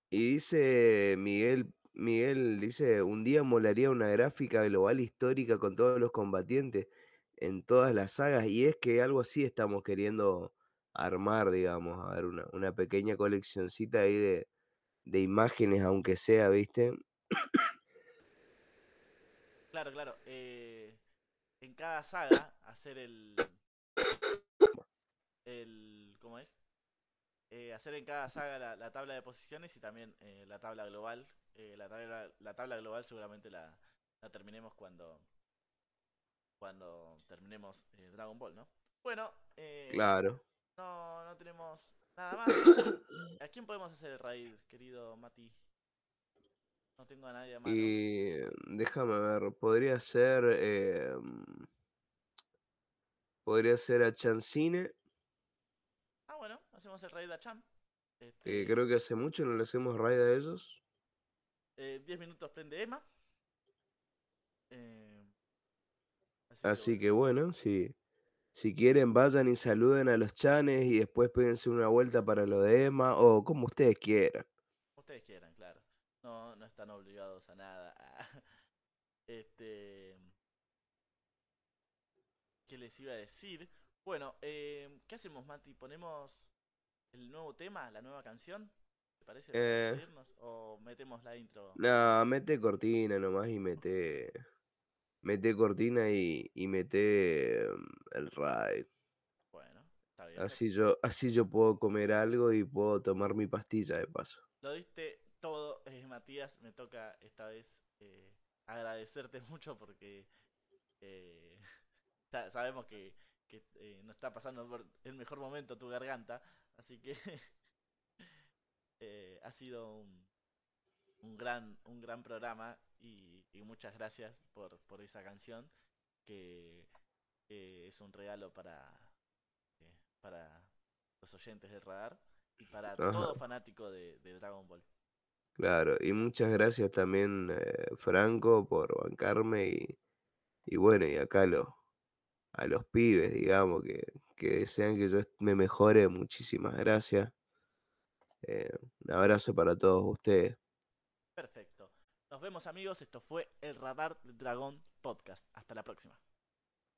Y dice Miguel, Miguel dice, un día molaría una gráfica global histórica con todos los combatientes. en todas las sagas. Y es que algo así estamos queriendo armar, digamos, a ver, una, una pequeña coleccioncita ahí de, de imágenes, aunque sea, ¿viste? Claro, claro. eh, en cada saga, hacer el. el ¿Cómo es? Eh, hacer en cada saga la, la tabla de posiciones y también eh, la tabla global. Eh, la, tabla, la tabla global seguramente la, la terminemos cuando. Cuando terminemos Dragon Ball, ¿no? Bueno, eh, Claro. No, no tenemos nada más. ¿A quién podemos hacer el raid, querido Mati? No tengo a nadie a mano. Y déjame ver, podría ser. em, podría ser a Chancine, Ah, bueno, hacemos el raid a que Este, creo que hace mucho no le hacemos raid a ellos. eh, 10 minutos prende Emma. Eh, Así que bueno, si, si quieren vayan y saluden a los chanes y después péguense una vuelta para lo de Emma o como ustedes quieran. Ustedes quieran, claro. No, no están obligados a nada. Este. ¿Qué les iba a decir? Bueno, eh, ¿qué hacemos, Mati? ¿Ponemos el nuevo tema, la nueva canción? ¿Te parece? Eh. ¿O metemos la intro? No, mete cortina nomás y mete. Mete cortina y, y mete em, el raid. Bueno, está bien. Así yo, así yo puedo comer algo y puedo tomar mi pastilla de paso. Lo diste todo, eh, Matías. Me toca esta vez eh, agradecerte mucho porque eh, sa- sabemos que, que, eh, no está pasando por el mejor momento tu garganta. Así que ha sido un, un, gran, un gran programa y, y muchas gracias por, por esa canción que eh, es un regalo para, eh, para los oyentes del radar y para Ajá. todo fanático de, de Dragon Ball. Claro, y muchas gracias también, eh, Franco, por bancarme y, y bueno, y acá lo, a los pibes, digamos, que, que desean que yo me mejore, muchísimas gracias. Eh, un abrazo para todos ustedes. Perfecto. Nos vemos amigos, esto fue el Radar Dragón Podcast. Hasta la próxima.